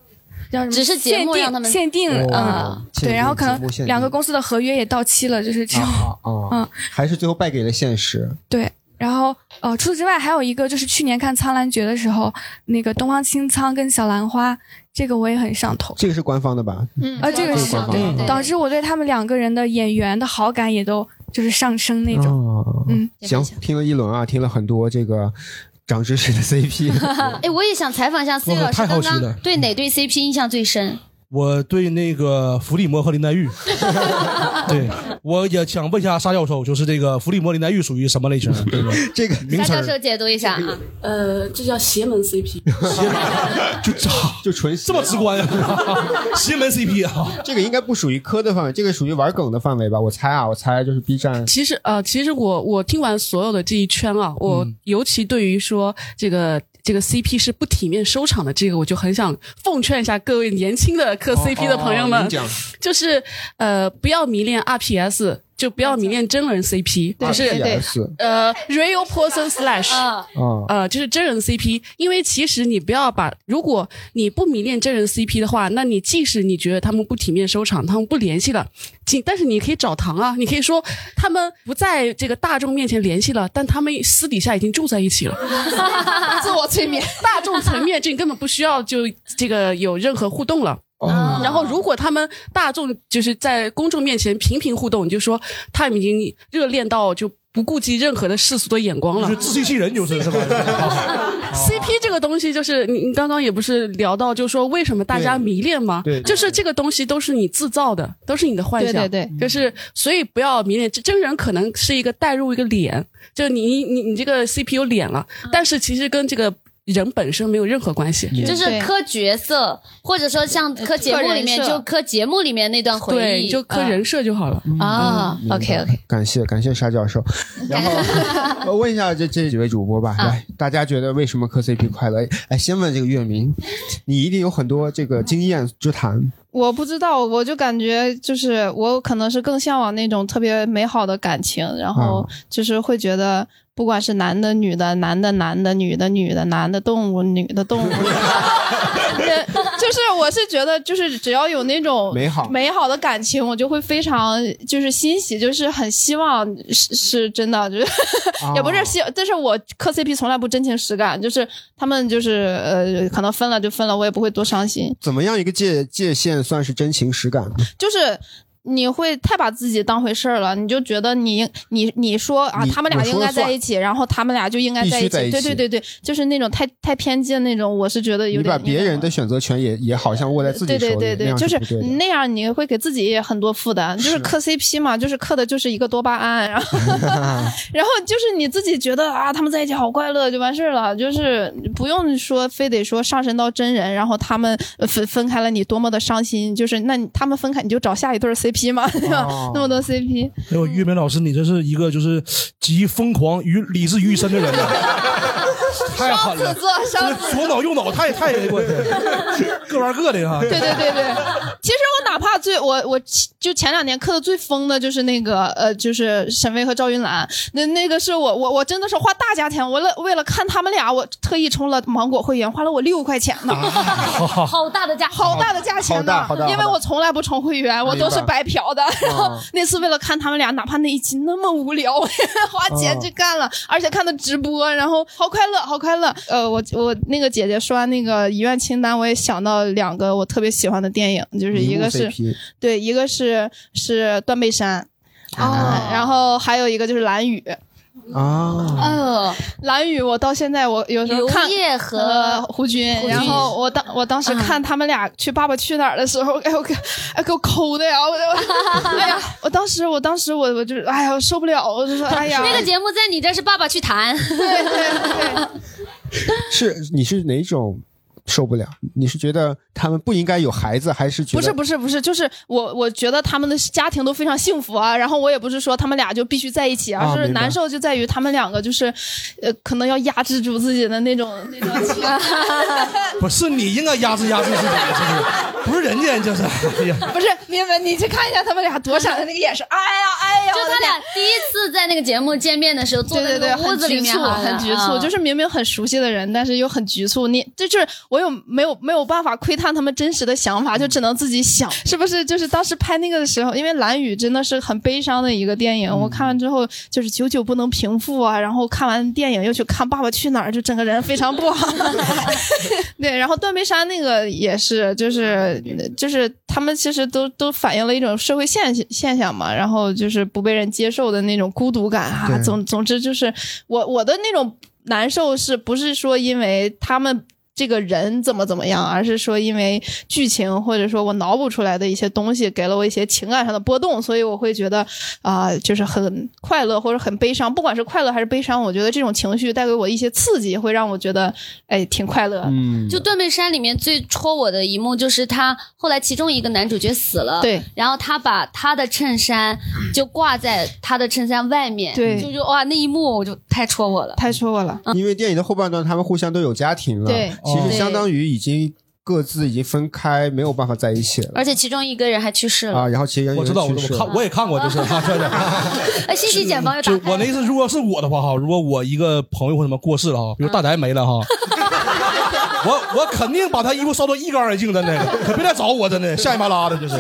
叫什么？只是节目限定让他们限定，哦嗯，对，然后可能两个公司的合约也到期了，就是这种，哦，嗯，还是最后败给了现实。对，然后呃，除此之外还有一个就是去年看《苍兰诀》的时候，那个东方青苍跟小兰花，这个我也很上头。这个是官方的吧？嗯，啊，这个是这个官方的导致我对他们两个人的演员的好感也都就是上升那种。哦，嗯，行，听了一轮啊，听了很多这个长知识的 CP。哎，我也想采访一下 C 老师，刚刚对哪对 CP 印象最深？我对那个伏地魔和林黛玉，对，我也想问一下沙教授，就是这个伏地魔、林黛玉属于什么类型？这个这个沙名词沙教授解读一下啊。呃，这叫邪门 CP，就这就纯这么直观啊，邪门 CP 啊，这个应该不属于磕的范围，这个属于玩梗的范围吧？我猜啊，我猜就是 B 站。其实呃，其实我我听完所有的这一圈啊，我尤其对于说这个这个 CP 是不体面收场的这个，我就很想奉劝一下各位年轻的磕 CP 的朋友们，就是呃不要迷恋 RPS。就不要迷恋真人 CP，对就是呃 real person slash，啊。呃就是真人 CP，因为其实你不要把，如果你不迷恋真人 CP 的话，那你即使你觉得他们不体面收场，他们不联系了，仅但是你可以找糖啊，你可以说他们不在这个大众面前联系了，但他们私底下已经住在一起了，自我催眠，大众层面这根本不需要就这个有任何互动了。哦然后，如果他们大众就是在公众面前频频互动，你就说他们已经热恋到就不顾及任何的世俗的眼光了，就是自欺欺人，就是是吧？CP 这个东西，就是你你刚刚也不是聊到，就是说为什么大家迷恋吗？对就是这个东西都是你制造的，都是你的幻想。对对对就是所以不要迷恋真真人，可能是一个带入一个脸，就是你你你这个 CP 有脸了，但是其实跟这个人本身没有任何关系。就是磕角色，或者说像磕节目里面就磕节目里面那段回对，忆，就磕人设就好了。啊。OK OK，感谢感谢沙教授。然后我问一下这这几位主播吧，啊来，大家觉得为什么磕 CP 快乐？哎，先问这个月明，你一定有很多这个经验之谈。我不知道，我就感觉就是我可能是更向往那种特别美好的感情，然后就是会觉得，不管是男的、女的、男的、男的、女的、女的、男的动物、女的动物，对就是我是觉得，就是只要有那种美好美好的感情，我就会非常就是欣喜，就是很希望是是真的，就是、也不是希，但是我磕 CP 从来不真情实感，就是他们就是呃，可能分了就分了，我也不会多伤心。怎么样一个界界限算是真情实感？就是你会太把自己当回事儿了，你就觉得你你你说啊，他们俩应该在一起，然后他们俩就应该在一起，对对对对，就是那种太太偏激的那种，我是觉得有点你把别人的选择权也也好像握在自己对手里，对对对，那样就是那样，你会给自己也很多负担。就是磕 CP 嘛，就是磕的就是一个多巴胺，然后 然后就是你自己觉得啊，他们在一起好快乐就完事儿了，就是不用说非得说上升到真人，然后他们呃分分开了，你多么的伤心。就是那你他们分开，你就找下一对儿 CP 嘛，对吧？哦。那么多 CP，哎呦，岳明老师，你这是一个就是集疯狂于理智于一身的人呐，太狠了，双子座双子这左脑右脑太太我天，各玩各的哈。对对对对，其实我哪怕最我我就前两年磕的最疯的就是那个呃，就是沈巍和赵云澜，那那个是我我我真的是花大价钱，我了为了看他们俩，我特意充了芒果会员，花了我六块钱呢，好大的价，好大的价钱呢，因为我从来不充会员，我都是白。嫖的。然后啊。那次为了看他们俩，哪怕那一集那么无聊，我 也花钱去干了，而且看的直播，然后好快乐，好快乐。呃，我我那个姐姐说完那个遗愿清单，我也想到两个我特别喜欢的电影，就是一个是对，一个是是断背山。啊，然后还有一个就是蓝雨，啊，嗯，蓝宇，我到现在我有时候看刘烨和呃胡军，然后我当我当时看他们俩去《爸爸去哪儿》的时候，哎我给哎给我抠的呀，我我 哎呀，我当时我当时我我就哎呀我受不了，我就说哎呀，那个节目在你这是爸爸去谈，对对对，是你是哪种受不了？你是觉得他们不应该有孩子，还是觉得不是不是不是，就是我我觉得他们的家庭都非常幸福啊。然后我也不是说他们俩就必须在一起，而是啊就是难受就在于他们两个就是，呃，可能要压制住自己的那种 那种情感。不是你应该压制压制自己，就是不是人家就是，哎呀，不是，明文你去看一下他们俩躲闪的那个眼神，哎呀哎呀，就他俩第一次在那个节目见面的时候，坐在对对对，那个屋子里面，很局促，很局促，啊就是明明很熟悉的人，但是又很局促。你这就是我有没有没有办法窥探他们真实的想法，就只能自己想，是不是？就是当时拍那个的时候，因为《蓝雨》真的是很悲伤的一个电影，我看完之后就是久久不能平复啊。然后看完电影又去看《爸爸去哪儿》，就整个人非常不好。对，然后断背山那个也是，就是就是他们其实都都反映了一种社会现现象嘛，然后就是不被人接受的那种孤独感啊。总总之就是我我的那种难受，是不是说因为他们。这个人怎么怎么样，而是说因为剧情或者说我脑补出来的一些东西，给了我一些情感上的波动，所以我会觉得啊、就是很快乐或者很悲伤，不管是快乐还是悲伤，我觉得这种情绪带给我一些刺激，会让我觉得哎挺快乐。嗯。就《断背山》里面最戳我的一幕，就是他后来其中一个男主角死了，对，然后他把他的衬衫就挂在他的衬衫外面，对。就就哇那一幕我就太戳我了，太戳我了。因为电影的后半段他们互相都有家庭了，对其实相当于已经各自已经分开，没有办法在一起了而且其中一个人还去世了啊。然后其实我知道，我去世了我看我也看过，就是 啊对对。哎，信息茧房又打就我那意思，如果是我的话哈，如果我一个朋友或什么过世了哈，比如大宅没了哈，我我肯定把他衣服烧到一干二净，真的，可别来找我，真的，下一麻拉的就是。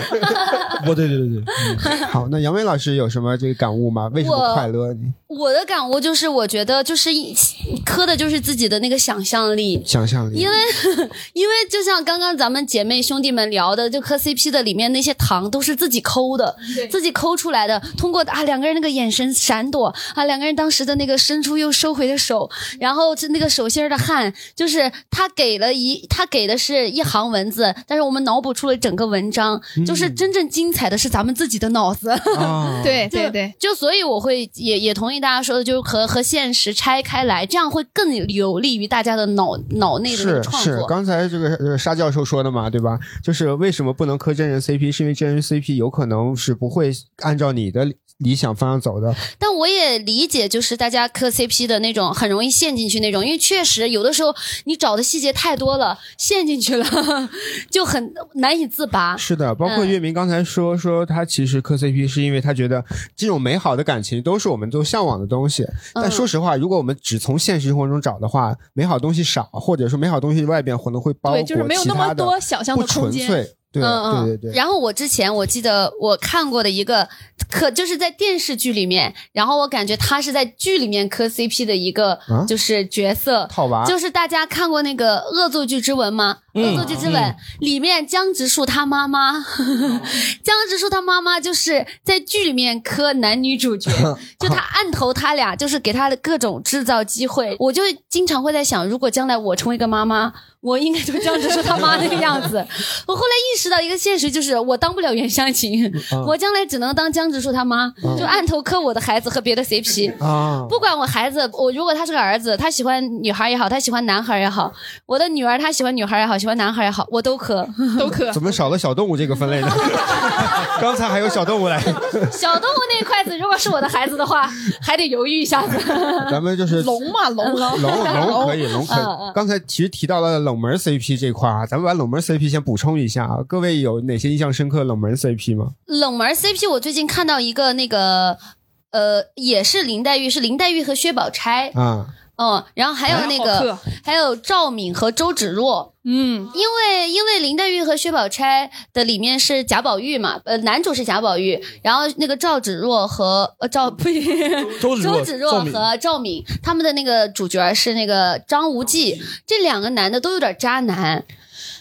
我对对对对，嗯好，那杨威老师有什么这个感悟吗？为什么我快乐？你我的感悟就是，我觉得就是一磕的就是自己的那个想象力，想象力，因为因为就像刚刚咱们姐妹兄弟们聊的，就磕 CP 的里面那些糖都是自己抠的，自己抠出来的。通过啊两个人那个眼神闪躲啊，两个人当时的那个伸出又收回的手，然后是那个手心儿的汗，就是他给了一他给的是一行文字，但是我们脑补出了整个文章，就是真正精彩的是咱们自己的脑子。啊 对对对，就所以我会也也同意大家说的，就是和和现实拆开来，这样会更有利于大家的脑脑内的那个是是，创作。刚才这个呃沙教授说的嘛，对吧？就是为什么不能磕真人 CP，是因为真人 CP 有可能是不会按照你的理想方向走的。但我也理解，就是大家磕 CP 的那种很容易陷进去那种，因为确实有的时候你找的细节太多了，陷进去了 就很难以自拔。是的，包括嗯月明刚才说说他其实磕 CP 是因为他觉得这种美好的感情都是我们都向往的东西。但嗯说实话，如果我们只从现实生活中找的话，美好东西少，或者说美好东西外边可能会包裹对就是没有那么多想象的不纯空间粹。对嗯嗯，对对对。然后我之前我记得我看过的一个磕，就是在电视剧里面，然后我感觉他是在剧里面磕 CP 的一个啊？就是角色，套娃。就是大家看过那个《恶作剧之吻》吗？嗯恶作剧之吻》嗯。里面江直树他妈妈，江直树他妈妈就是在剧里面磕男女主角，就他暗投他俩，就是给他的各种制造机会。我就经常会在想，如果将来我成为一个妈妈，我应该就江直树他妈那个样子。我后来意识到一个现实，就是我当不了袁湘琴，嗯我将来只能当江直树他妈，嗯就按头磕我的孩子和别的 CP。啊不管我孩子，我如果他是个儿子，他喜欢女孩也好，他喜欢男孩也好，我的女儿她喜欢女孩也好，喜欢男孩也好，我都磕，都磕。怎么少了小动物这个分类呢？刚才还有小动物来，小动物那一筷子，如果是我的孩子的话，还得犹豫一下子。咱们就是龙嘛龙龙龙可以，龙可以。刚才其实提到了冷门 CP 这块啊，咱们把冷门 CP 先补充一下啊。各位有哪些印象深刻冷门 CP 吗？冷门 CP，我最近看到一个那个，呃，也是林黛玉，是林黛玉和薛宝钗。啊，嗯，然后还有那个磕，还有赵敏和周芷若，嗯，因为因为林黛玉和薛宝钗的里面是贾宝玉嘛，呃，男主是贾宝玉，然后那个赵芷若和呃赵呸 周芷若 周芷若和赵敏，他们的那个主角是那个张无忌，这两个男的都有点渣男，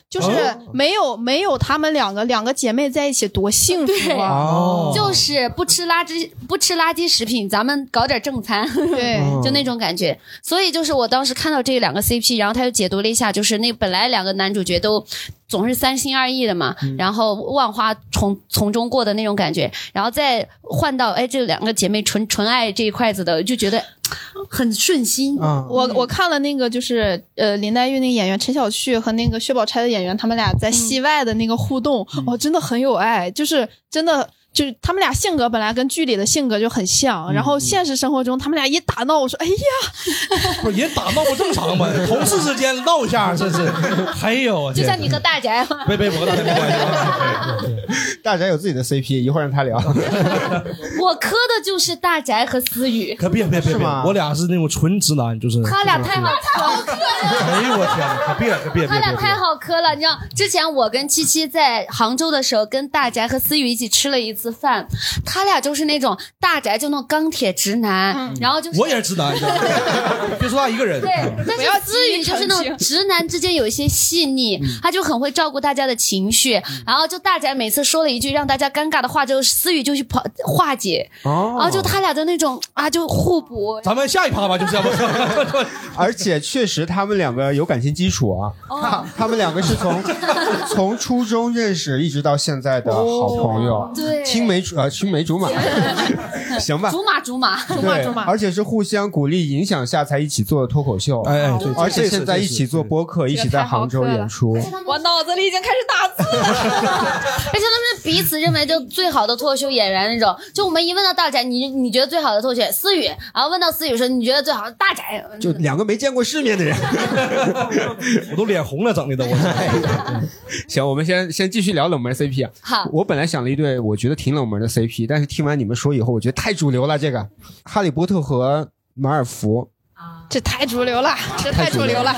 就是没有没有他们两个两个姐妹在一起多幸福啊！哦。就是不吃垃圾不吃垃圾食品，咱们搞点正餐，对。就那种感觉。所以就是我当时看到这两个 CP，然后他就解读了一下，就是那本来两个男主角都总是三心二意的嘛，然后万花从从中过的那种感觉，然后再换到哎这两个姐妹纯纯爱这一块子的，就觉得很顺心。啊我我看了那个就是呃林黛玉那个演员陈小旭和那个薛宝钗的演员，他们俩在戏外的那个互动，哇、真的很有爱，就是真的。就是他们俩性格本来跟剧里的性格就很像，然后现实生活中他们俩一打闹，我说哎呀，不是人打闹不正常吗？同事之间闹一下，这是。还有就像你和大宅，别别，我跟大家没关系。大宅有自己的 CP，一会儿让他聊。我磕的就是大宅和思雨，可别别别别，我俩是那种纯直男，就是。他俩太好磕了。哎呦我天，可别可别别别别。他俩太好磕了，你知道，之前我跟七七在杭州的时候，跟大宅和思雨一起吃了一次饭，他俩就是那种大宅就那种钢铁直男，然后就是我也是直男，别说他一个人。对，但是思雨就是那种直男之间有一些细腻，他就很会照顾大家的情绪。然后就大宅每次说了一句让大家尴尬的话之后，思雨就去跑化解。哦然后就他俩的那种啊，就互补。咱们下一趴吧，就是要不。而且确实他们两个有感情基础啊，他他们两个是从从初中认识一直到现在的好朋友，对青梅竹呃青梅竹马，行吧。竹马竹马，竹马竹马，而且是互相鼓励影响下才一起做的脱口秀，哎哎对而且是现在一起做播客，一起在杭州演出，我脑子里已经开始打字了。而且他们是彼此认为就最好的脱口秀演员那种。就我们一问到大宅，你你觉得最好的脱口秀思雨，然后问到思雨说你觉得最好的大宅，就两个没见过世面的人。我都脸红了，整的都。我行，我们先先继续聊冷门 CP 啊。好我本来想了一对我觉得挺冷门的 CP，但是听完你们说以后，我觉得太主流了。这个哈利波特和马尔福，这太主流了，这太主流了。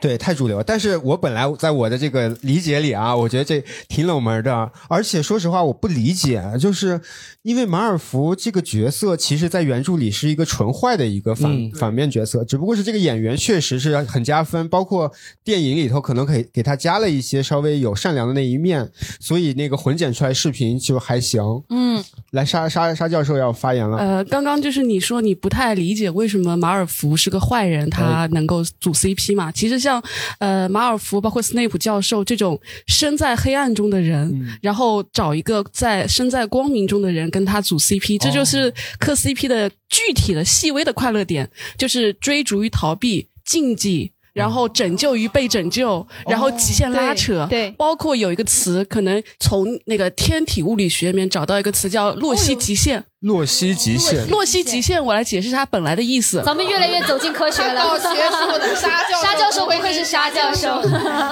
对，太主流。但是我本来在我的这个理解里啊，我觉得这挺冷门的。而且说实话，我不理解，就是因为马尔福这个角色，其实在原著里是一个纯坏的一个反、嗯反面角色，只不过是这个演员确实是很加分，包括电影里头可能可以给他加了一些稍微有善良的那一面，所以那个混剪出来视频就还行。嗯，来，沙沙沙教授要发言了。呃，刚刚就是你说你不太理解为什么马尔福是个坏人，他能够组 CP 嘛？其实像呃马尔福，包括斯内普教授这种身在黑暗中的人，然后找一个在身在光明中的人跟他组 CP，这就是磕 CP 的具体的细微的快乐点，就是追逐与逃避、禁忌。然后拯救与被拯救，然后极限拉扯，对，包括有一个词，可能从那个天体物理学里面找到一个词叫洛希极限。洛希极限，洛希极限，我来解释它本来的意思。咱们越来越走进科学了。搞学术的 沙教授沙教授不愧是沙教授。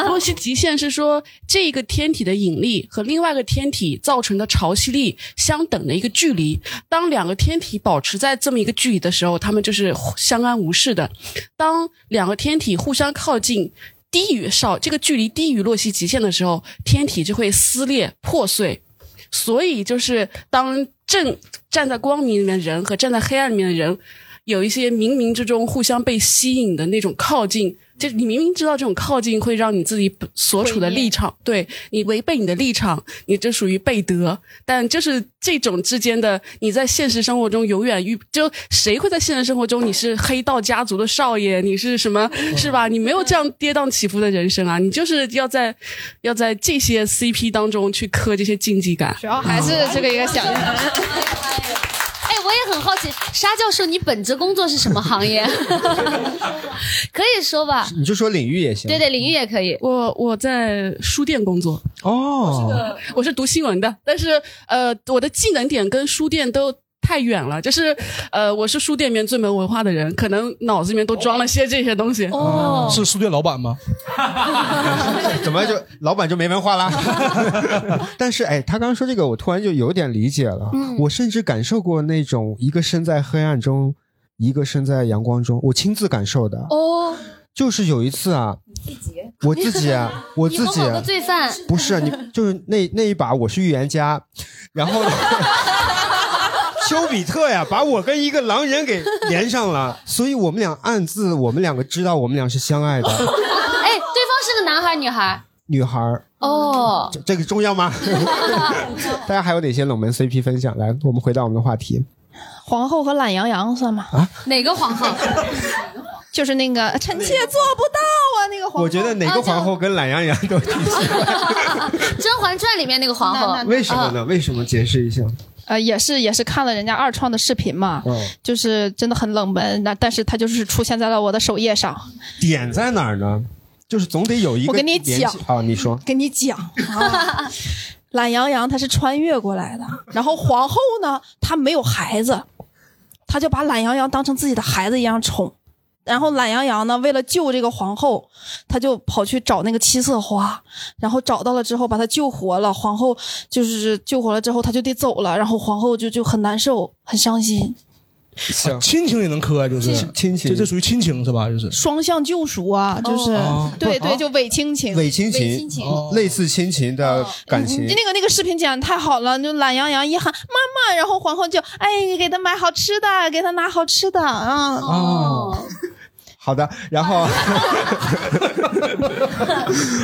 洛希极限是说这个天体的引力和另外一个天体造成的潮汐力相等的一个距离。当两个天体保持在这么一个距离的时候，它们就是相安无事的。当两个天体互相靠近。低于少这个距离低于洛希极限的时候，天体就会撕裂破碎。所以就是当正站在光明里面的人和站在黑暗里面的人，有一些冥冥之中互相被吸引的那种靠近，就你明明知道这种靠近会让你自己所处的立场，对你违背你的立场，你这属于背德。但就是这种之间的，你在现实生活中永远遇，就谁会在现实生活中你是黑道家族的少爷，你是什么，是吧？你没有这样跌宕起伏的人生啊，你就是要在要在这些 CP 当中去磕这些竞技感。主要还是这个一个想象。哎，我也很好奇，沙教授，你本职工作是什么行业？可以说吧。你就说领域也行。对对，领域也可以。我我在书店工作哦，我是读新闻的，但是呃，我的技能点跟书店都太远了，就是呃，我是书店里面最没文化的人，可能脑子里面都装了些这些东西。哦是书店老板吗？怎么就老板就没文化啦？但是哎，他刚刚说这个，我突然就有点理解了。嗯我甚至感受过那种一个身在黑暗中，一个身在阳光中，我亲自感受的。哦，就是有一次啊，我自己啊，我自己你和某个罪犯不是你，就是那那一把我是预言家，然后呢。丘比特呀，把我跟一个狼人给连上了，所以我们俩暗自，我们两个知道我们俩是相爱的。哎，对方是个男孩女孩？女孩儿，哦，这这个重要吗？大家还有哪些冷门 CP 分享？来，我们回到我们的话题。皇后和懒羊羊算吗？啊哪个皇后？就是那个臣妾做不到啊，那个皇后。我觉得哪个皇后跟懒羊羊都挺喜欢。《甄嬛传》里面那个皇后，为什么呢？为什么？解释一下。呃，也是也是看了人家二创的视频嘛，嗯就是真的很冷门，那但是它就是出现在了我的首页上。点在哪儿呢？就是总得有一个我跟你讲啊，你说跟你讲啊，懒羊羊它是穿越过来的，然后皇后呢，她没有孩子，她就把懒羊羊当成自己的孩子一样宠。然后懒羊羊呢，为了救这个皇后，他就跑去找那个七色花，然后找到了之后把他救活了。皇后就是救活了之后，他就得走了，然后皇后就就很难受，很伤心。啊亲情也能磕，就是。亲情，这这属于亲情是吧？就是。双向救赎啊，就是、哦。对对，哦。就伪亲情，伪亲情。情，类似亲情的感情。那个那个视频剪的太好了，就懒羊羊一喊妈妈，然后皇后就哎给他买好吃的，给他拿好吃的啊。哦，好的，然后。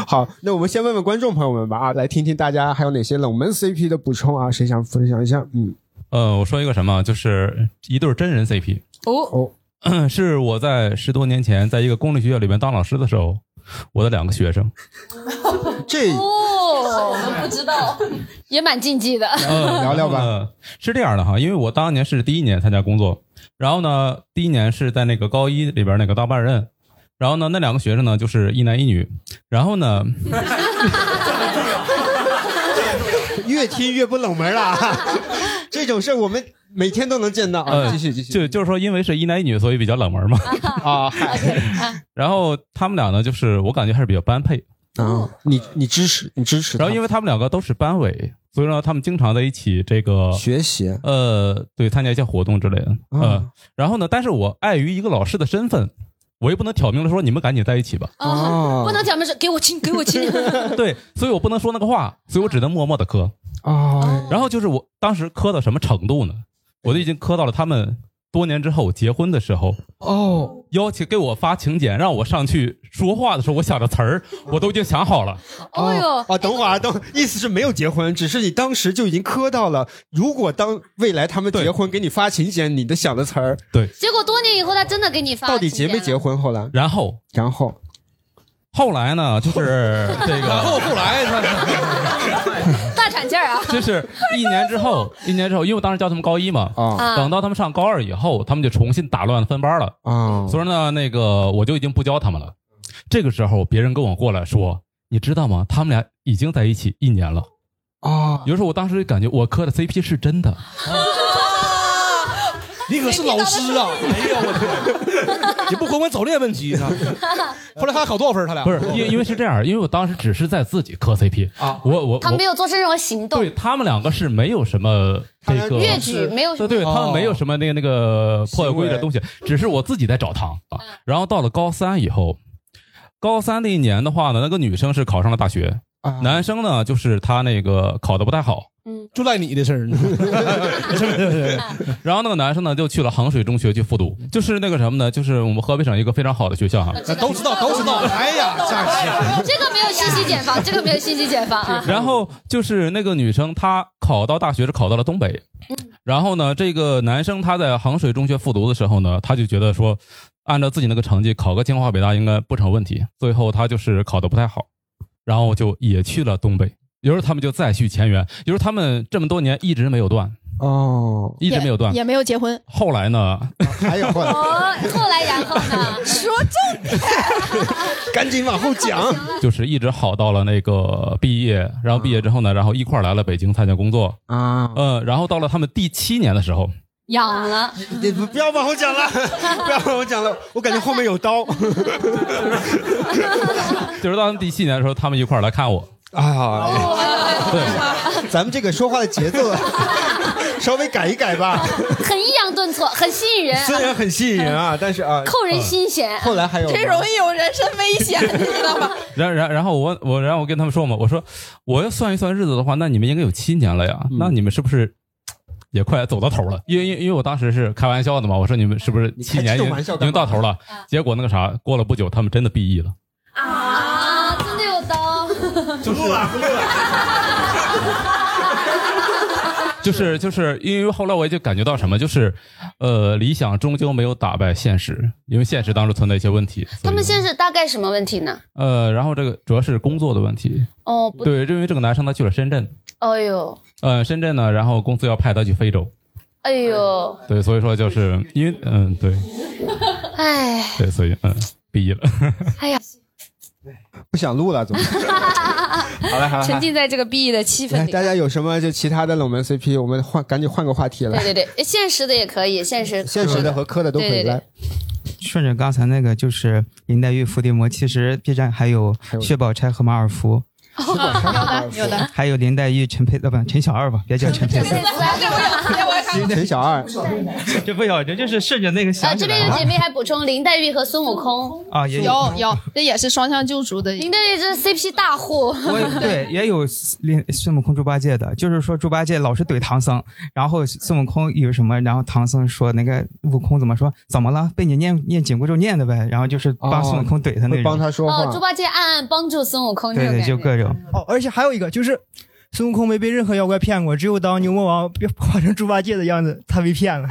好，那我们先问问观众朋友们吧啊，来听听大家还有哪些冷门 CP 的补充啊？谁想分享一下？嗯，呃，我说一个什么，就是一对真人 CP。哦哦，是我在十多年前在一个公立学校里面当老师的时候，我的两个学生。这哦，我们不知道，也蛮禁忌的。嗯聊聊吧呃是这样的哈，因为我当年是第一年参加工作，然后呢，第一年是在那个高一里边那个当班任，然后呢，那两个学生呢就是一男一女，然后呢，越听越不冷门了，这种事儿我们每天都能见到啊。呃，继续继续，就就是说，因为是一男一女，所以比较冷门嘛。啊，然后他们俩呢，就是我感觉还是比较般配啊。你你支持你支持，然后因为他们两个都是班委，所以呢，他们经常在一起这个学习，呃，对，参加一些活动之类的。嗯呃，然后呢，但是我碍于一个老师的身份，我又不能挑明了说你们赶紧在一起吧。哦，不能挑明是给我亲，给我亲。对，所以我不能说那个话，所以我只能默默的磕。哦，然后就是我当时磕到什么程度呢？我都已经磕到了他们多年之后结婚的时候，哦，邀请给我发请柬，让我上去说话的时候，我想的词儿我都已经想好了。哦哟啊，等会儿啊，等会儿意思是没有结婚，只是你当时就已经磕到了。如果当未来他们结婚给你发请柬，你的想的词儿，对，结果多年以后，他真的给你发。到底结没结？婚？后来，然后，然后，后来呢，就是 这个，然后后来大产劲啊！就是一年之后，一年之后，因为我当时教他们高一嘛，啊等到他们上高二以后，他们就重新打乱分班了啊，所以呢，那个我就已经不教他们了。这个时候，别人跟我过来说，你知道吗？他们俩已经在一起一年了。啊，有时候我当时感觉我磕的 CP 是真的，你可是老师啊！哎呀，我天，你不管管早恋问题呢？后来他考多少分？他俩不是因为因为是这样，因为我当时只是在自己磕 CP 啊，我我他没有做出任何行动。对他们两个是没有什么这个越举没有什么对对，他们没有什么那个那个破坏规矩的东西，只是我自己在找糖啊。然后到了高三以后，高三那一年的话呢，那个女生是考上了大学，男生呢就是他那个考的不太好，嗯，就赖你的事儿。然后那个男生呢就去了衡水中学去复读，就是那个什么呢，就是我们河北省一个非常好的学校哈。都知道，都知道。哎呀，这个没有信息茧房，这个没有信息茧房啊。然后就是那个女生，她考到大学是考到了东北，然后呢，这个男生他在衡水中学复读的时候呢，他就觉得说，按照自己那个成绩考个清华北大应该不成问题，最后他就是考得不太好，然后就也去了东北，有时候他们就再续前缘，有时候他们这么多年一直没有断，哦，一直没有断。也，也没有结婚。后来呢，还有后来，哦，后来然后呢？说重点，赶紧往后讲。就是一直好到了那个毕业，然后毕业之后呢，然后一块儿来了北京参加工作。啊，呃，然后到了他们第七年的时候，养了，你不不要往后讲了，不要往后讲了，我感觉后面有刀。就是到第七年的时候，他们一块儿来看我。啊，对，咱们这个说话的节奏 稍微改一改吧。很抑扬顿挫，很吸引人。虽然很吸引人啊，但是啊，扣人心弦。后来还有这容易有人身危险，你知道吗？然然然后我我然后我跟他们说嘛，我说我要算一算日子的话，那你们应该有七年了呀，嗯那你们是不是也快走到头了？因为因为因为我当时是开玩笑的嘛，我说你们是不是七年已经已经到头了？结果那个啥，过了不久，他们真的毕业了。啊，真的有刀。不录了，不录了。就是就是因为后来我也就感觉到什么，就是呃，理想终究没有打败现实，因为现实当中存在一些问题。他们现实大概什么问题呢？呃，然后这个主要是工作的问题。哦，不，对，因为这个男生他去了深圳，哎呦，呃，深圳呢，然后公司要派他去非洲，哎呦，对，所以说就是因为嗯，对。哎，对，所以嗯，毕业了。哎呀，不想录了，怎么？好了好了，沉浸在这个 B 的气氛来，里。大家有什么就其他的冷门 CP，我们换赶紧换个话题了。对对对，现实的也可以，现实现实的和磕的都可以来。顺着刚才那个，就是林黛玉、伏地魔，其实 B 站还有薛宝钗和马尔福，有的有的。还有林黛玉、陈佩呃不陈小二吧，别叫陈佩斯。陈小二，这不小，这就是顺着那个啊，想起来这边有姐妹还补充林黛玉和孙悟空。啊，也有有，这也是双向救赎的。林黛玉这是 CP 大户。我对，也有林孙悟空、猪八戒的，就是说猪八戒老是怼唐僧，然后孙悟空有什么，然后唐僧说那个悟空怎么说，怎么了？被你念念紧箍咒念的呗，然后就是帮孙悟空怼他那种，会帮他说哦，猪八戒暗暗帮助孙悟空对对。就各种。哦，而且还有一个就是，孙悟空没被任何妖怪骗过，只有当牛魔王变化成猪八戒的样子，他被骗了。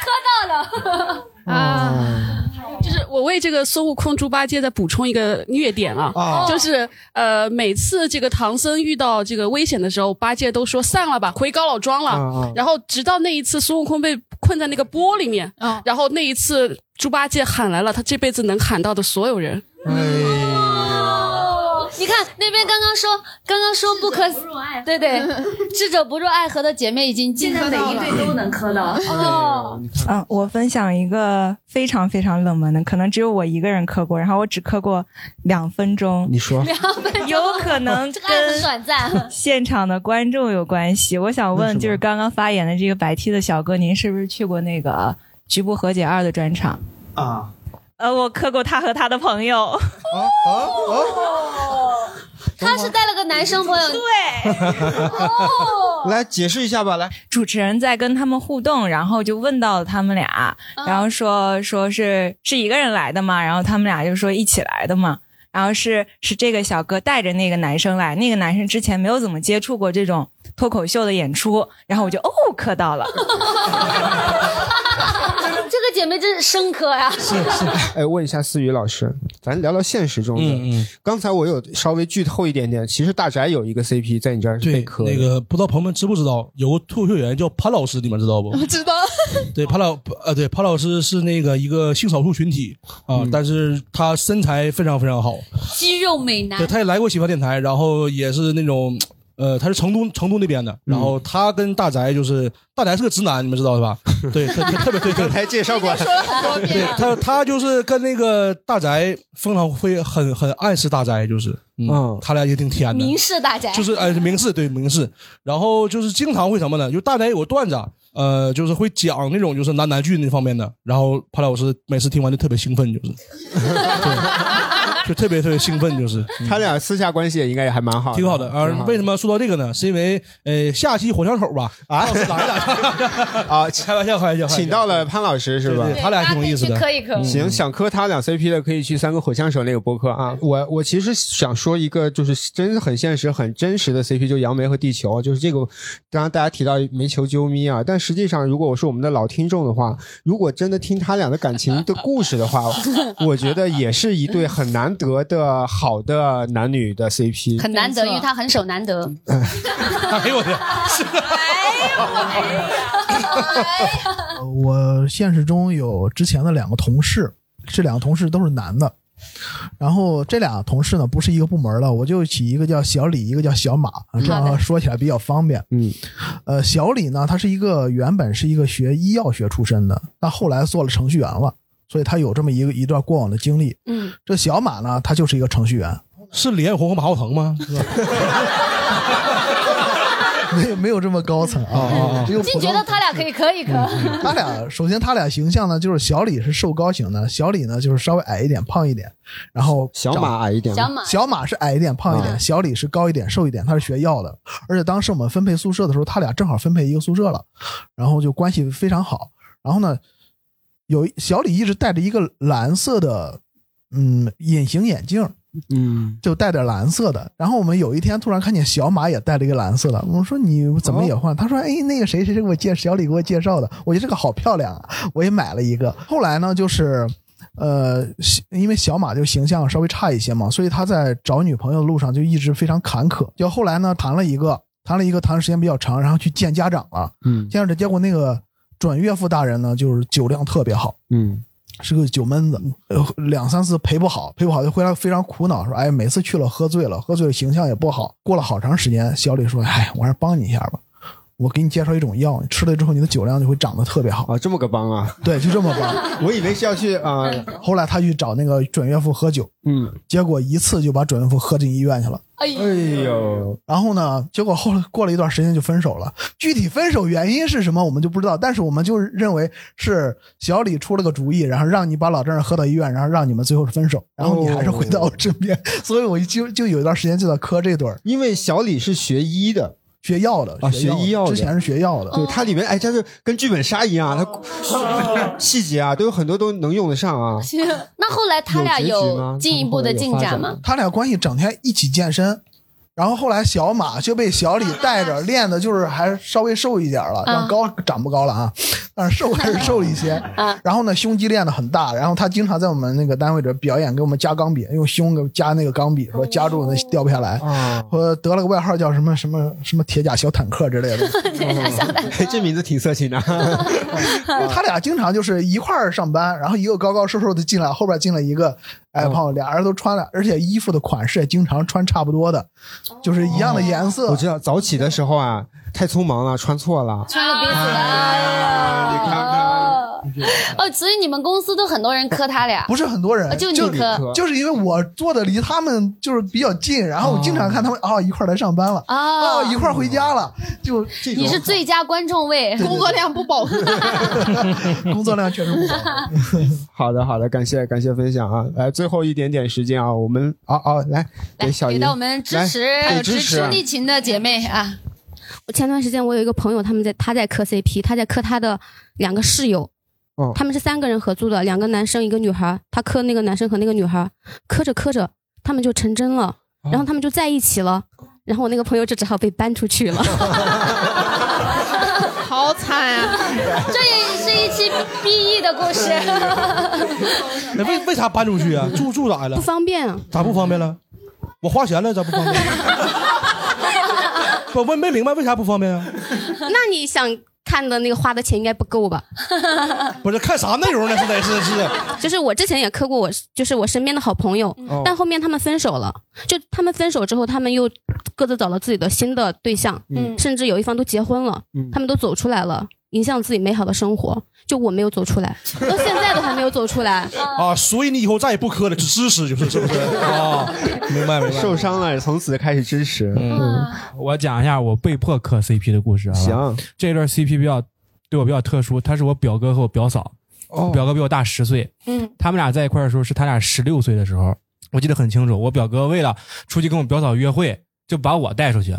磕到了 啊。就是我为这个孙悟空、猪八戒再补充一个虐点啊，哦就是呃，每次这个唐僧遇到这个危险的时候，八戒都说散了吧，回高老庄了。啊然后直到那一次孙悟空被困在那个钵里面，啊然后那一次猪八戒喊来了他这辈子能喊到的所有人。你看那边刚刚说，刚刚说不可，对对，智者不入爱河的姐妹已经进现在每一对都能磕到哦。嗯，我分享一个非常非常冷门的，可能只有我一个人磕过，然后我只磕过两分钟。你说两分钟有可能 这个爱很短暂。现场的观众有关系。我想问，就是刚刚发言的这个白 T 的小哥，您是不是去过那个《局部和解二》的专场？啊，呃，我磕过他和他的朋友。哦他是带了个男生朋友，对，来解释一下吧，来。主持人在跟他们互动，然后就问到了他们俩，然后说说是是一个人来的嘛，然后他们俩就说一起来的嘛，然后是是这个小哥带着那个男生来，那个男生之前没有怎么接触过这种脱口秀的演出，然后我就哦磕到了，这个姐妹真是深刻呀。是是，哎，问一下思雨老师，咱聊聊现实中的。嗯刚才我有稍微剧透一点点，其实大宅有一个 CP 在你这儿是被对，磕的那个不知道朋友们知不知道，有个脱口秀演员叫潘老师，你们知道不？知道。对，潘老呃，对，潘老师是那个一个性少数群体啊，但是他身材非常非常好，肌肉美男对，，他也来过喜欢电台，然后也是那种。呃，他是成都成都那边的，然后他跟大宅就是大宅是个直男，你们知道是吧？对，特特特别对，刚才介绍过，对他他就是跟那个大宅经常会很很暗示大宅，就是。嗯，他俩也挺甜的，明示大宅。就是哎明示对明示，然后就是经常会什么呢？就大宅有个段子啊，呃，就是会讲那种就是男男剧那方面的，然后潘老师每次听完就特别兴奋，就是，对，就特别特别兴奋，就是他俩私下关系也应该也还蛮好的，挺好的啊。为什么说到这个呢？是因为呃下期火枪手吧啊潘老师来了啊，开玩笑开玩笑，请到了潘老师是吧？对对他俩挺有意思的，可以可以行，想磕他俩 CP 的可以去三个火枪手那个播客啊。我我其实想说一个就是真的很现实、很真实的 CP，就杨梅和地球，就是这个。刚刚大家提到煤球啾咪啊，但实际上如果我是我们的老听众的话，如果真的听他俩的感情的故事的话，我觉得也是一对很难得的好的男女的 CP，很难得，因为他很守难得。哎呦我天！我现实中有之前的两个同事，这两个同事都是男的。然后这俩同事呢不是一个部门的，我就起一个叫小李，一个叫小马，这样说起来比较方便。嗯，呃，小李呢，他是一个原本是一个学医药学出身的，但后来做了程序员了，所以他有这么一个一段过往的经历。嗯，这小马呢，他就是一个程序员，是李彦宏和马化腾吗？是吧？没有没有这么高层啊，只有普通净觉得他俩可以磕一磕。他俩首先他俩形象呢，就是小李是瘦高型的，小李呢就是稍微矮一点、胖一点，然后小马矮一点吗小马小马是矮一点、胖一点，嗯小李是高一点、瘦一点。他是学药的，而且当时我们分配宿舍的时候，他俩正好分配一个宿舍了，然后就关系非常好。然后呢，有小李一直戴着一个蓝色的嗯隐形眼镜，嗯，就戴点蓝色的。然后我们有一天突然看见小马也戴了一个蓝色的，我们说你怎么也换？他说哎，那个谁谁谁给我介小李给我介绍的，我觉得这个好漂亮啊，我也买了一个。后来呢，就是呃，因为小马就形象稍微差一些嘛，所以他在找女朋友的路上就一直非常坎坷。就后来呢，谈了一个，谈了一个，谈的时间比较长，然后去见家长了。嗯，见家长，结果那个准岳父大人呢，就是酒量特别好，嗯，是个酒闷子，呃，两三次陪不好，陪不好就回来非常苦恼，说，哎，每次去了喝醉了，喝醉了形象也不好。过了好长时间，小李说，哎，我还是帮你一下吧。我给你介绍一种药，你吃了之后，你的酒量就会长得特别好啊！这么个帮啊？对，就这么帮。我以为是要去啊。后来他去找那个准岳父喝酒，嗯，结果一次就把准岳父喝进医院去了。哎呦！然后呢，结果后来过了一段时间就分手了。具体分手原因是什么，我们就不知道。但是我们就认为是小李出了个主意，然后让你把老丈人喝到医院，然后让你们最后分手，然后你还是回到我身边。所以我就就有一段时间就在磕这对儿，因为小李是学医的。学药的啊，学医药的，之前是学药的。对，它里面哎，它是跟剧本杀一样，它 细节啊都有很多都能用得上啊。行，那后来他俩有进一步的进展吗？他俩关系整天一起健身。然后后来小马就被小李带着练的，就是还稍微瘦一点了，但高长不高了啊，但是瘦还是瘦了一些。然后呢，胸肌练的很大，然后他经常在我们那个单位里表演，给我们加钢笔，用胸给加那个钢笔，说夹住那掉不下来。说得了个外号叫什么什么什么铁甲小坦克之类的。铁甲小坦克，这名字挺色情的。他俩经常就是一块儿上班，然后一个高高瘦瘦的进来，后边进了一个。矮胖，俩人都穿了，而且衣服的款式也经常穿差不多的，就是一样的颜色。我知道早起的时候啊，太匆忙了，穿错了，穿了彼此的。你看看。哦，所以你们公司都很多人磕他俩，不是很多人，就你磕，就是因为我坐的离他们就是比较近，然后我经常看他们哦一块来上班了，哦一块回家了，就你是最佳观众位，工作量不饱和，工作量确实不饱和。好的好的，感谢感谢分享啊，来最后一点点时间啊，我们啊啊来给小给到我们支持支持兄弟情的姐妹啊。我前段时间我有一个朋友，他们在他在磕 CP，他在磕他的两个室友。他们是三个人合租的，两个男生一个女孩。他磕那个男生和那个女孩，磕着磕着，他们就成真了，然后他们就在一起了。然后我那个朋友就只好被搬出去了，好惨啊！这也是一期 BE 的故事。那为为啥搬出去啊？住住咋了？不方便啊？咋不方便了？我花钱了，咋不方便？不，我没明白为啥不方便啊？那你想？看的那个花的钱应该不够吧？不是看啥内容呢？是得是是，就是我之前也磕过，我就是我身边的好朋友，但后面他们分手了。就他们分手之后，他们又各自找了自己的新的对象，嗯，甚至有一方都结婚了，他们都走出来了，影响自己美好的生活。就我没有走出来，到现在都还没有走出来 啊！所以你以后再也不磕了，支持就是是不是啊？明白明白。受伤了，从此开始支持。嗯，我讲一下我被迫磕 CP 的故事啊。行，这段 CP 比较对我比较特殊，他是我表哥和我表嫂，表哥比我大十岁。嗯，他们俩在一块的时候是他俩十六岁的时候，我记得很清楚。我表哥为了出去跟我表嫂约会，就把我带出去，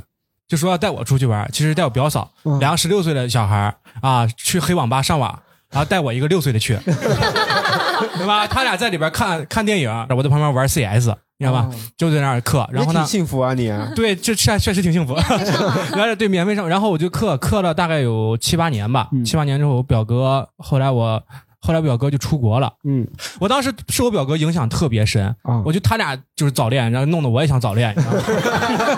就说要带我出去玩，其实带我表嫂，两个十六岁的小孩啊，去黑网吧上网。然后带我一个六岁的去，对吧？他俩在里边看看电影，我在旁边玩 CS，你知道吧？就在那儿课。然后呢？幸福啊你！对，这确确实挺幸福。然后对免费上，然后我就课课了大概有七八年吧。七八年之后，我表哥后来我。后来表哥就出国了，嗯，我当时受我表哥影响特别深啊，我觉得他俩就是早恋，然后弄得我也想早恋，你知道吗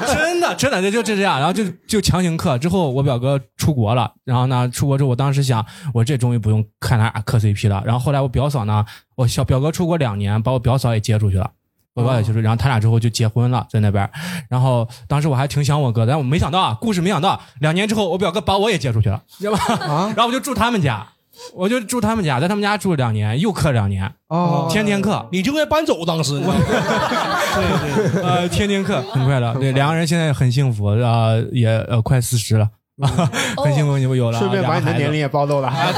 真的真的就就这样，然后就就强行克。之后我表哥出国了，然后呢出国之后，我当时想，我这终于不用看他俩磕 CP 了。然后后来我表嫂呢，我小表哥出国两年，把我表嫂也接出去了，我表嫂也就是，然后他俩之后就结婚了，在那边。然后当时我还挺想我哥，但我没想到啊，故事没想到，两年之后我表哥把我也接出去了，知道吧？啊，然后我就住他们家。我就住他们家，在他们家住了两年，又课两年，哦，天天课，你就应该搬走当时。对对，呃，天天课，很快乐。对，两个人现在很幸福，呃，也呃快四十了，很幸福，你们有了，顺便把你的年龄也暴露了。啊，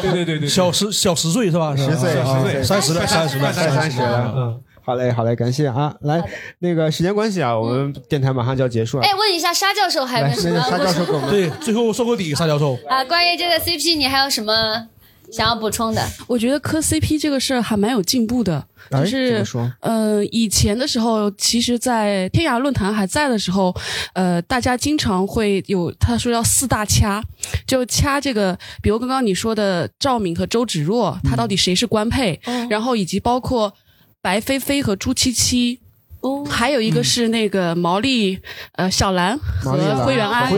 对对对对对对，小十小十岁是吧？十岁十岁，三十了，三十了，快三十了，嗯。好嘞，好嘞，感谢啊！来，那个时间关系啊，我们电台马上就要结束了。哎，问一下沙教授还有没有什么？沙教授给我们对最后收个底，沙教授啊，关于这个 CP，你还有什么想要补充的？我觉得磕 CP 这个事儿还蛮有进步的，哎就是怎么说呃，以前的时候，其实，在天涯论坛还在的时候，呃，大家经常会有他说要四大掐，就掐这个，比如刚刚你说的赵敏和周芷若，他到底谁是官配，然后以及包括白飞飞和朱七七。哦，还有一个是那个毛利，呃，小兰和灰原哀，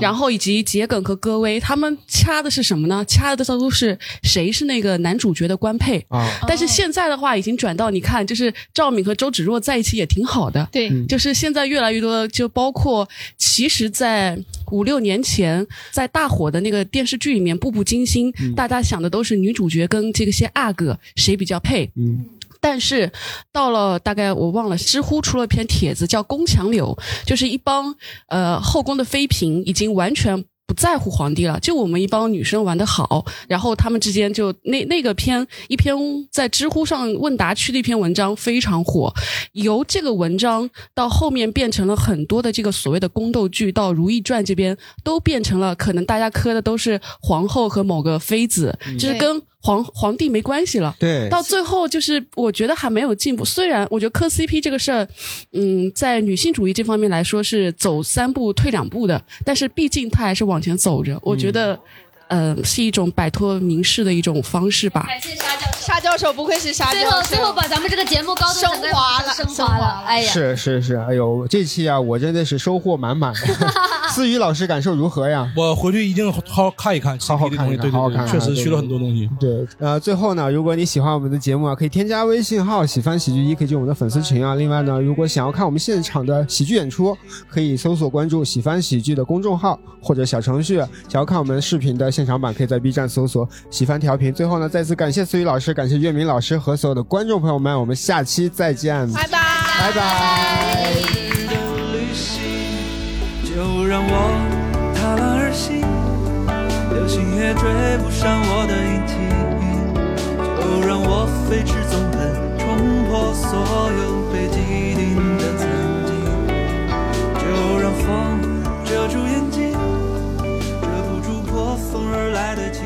然后以及桔梗和戈薇，他们掐的是什么呢？掐的都是谁是那个男主角的官配啊。但是现在的话，已经转到你看，就是赵敏和周芷若在一起也挺好的。对嗯就是现在越来越多，就包括其实，在五六年前，在大火的那个电视剧里面，《步步惊心》大家想的都是女主角跟这个些阿哥谁比较配。嗯。但是到了大概我忘了，知乎出了篇帖子叫“宫墙柳”，就是一帮呃后宫的妃嫔已经完全。不在乎皇帝了，就我们一帮女生玩的好，然后他们之间就那那个篇一篇在知乎上问答区的一篇文章非常火，由这个文章到后面变成了很多的这个所谓的宫斗剧，到《如懿传》这边都变成了可能大家磕的都是皇后和某个妃子，嗯就是跟皇皇帝没关系了。对到最后就是我觉得还没有进步。虽然我觉得磕 CP 这个事儿，嗯，在女性主义这方面来说是走三步退两步的，但是毕竟它还是往前走着。我觉得，呃，是一种摆脱凝视的一种方式吧。感谢沙教授。沙教授不愧是沙教授，最后最后把咱们这个节目高度升华了，升华了。哎呀，是是是，哎呦，这期啊，我真的是收获满满。思雨老师感受如何呀？我回去一定好好看一看，好好看一看，对好好看，确实学了很多东西。对，呃，最后呢，如果你喜欢我们的节目啊，可以添加微信号“喜欢喜剧一”，可以进我们的粉丝群啊。另外呢，如果想要看我们现场的喜剧演出，可以搜索关注“喜欢喜剧”的公众号或者小程序。想要看我们视频的现场版，可以在 B 站搜索“喜欢调频”。最后呢，再次感谢思雨老师，感谢月明老师和所有的观众朋友们，我们下期再见，拜拜，拜拜。就让我踏浪而行，流星也追不上我的。就让我飞驰纵横，冲破所有被既定的曾经。就让风风而来的季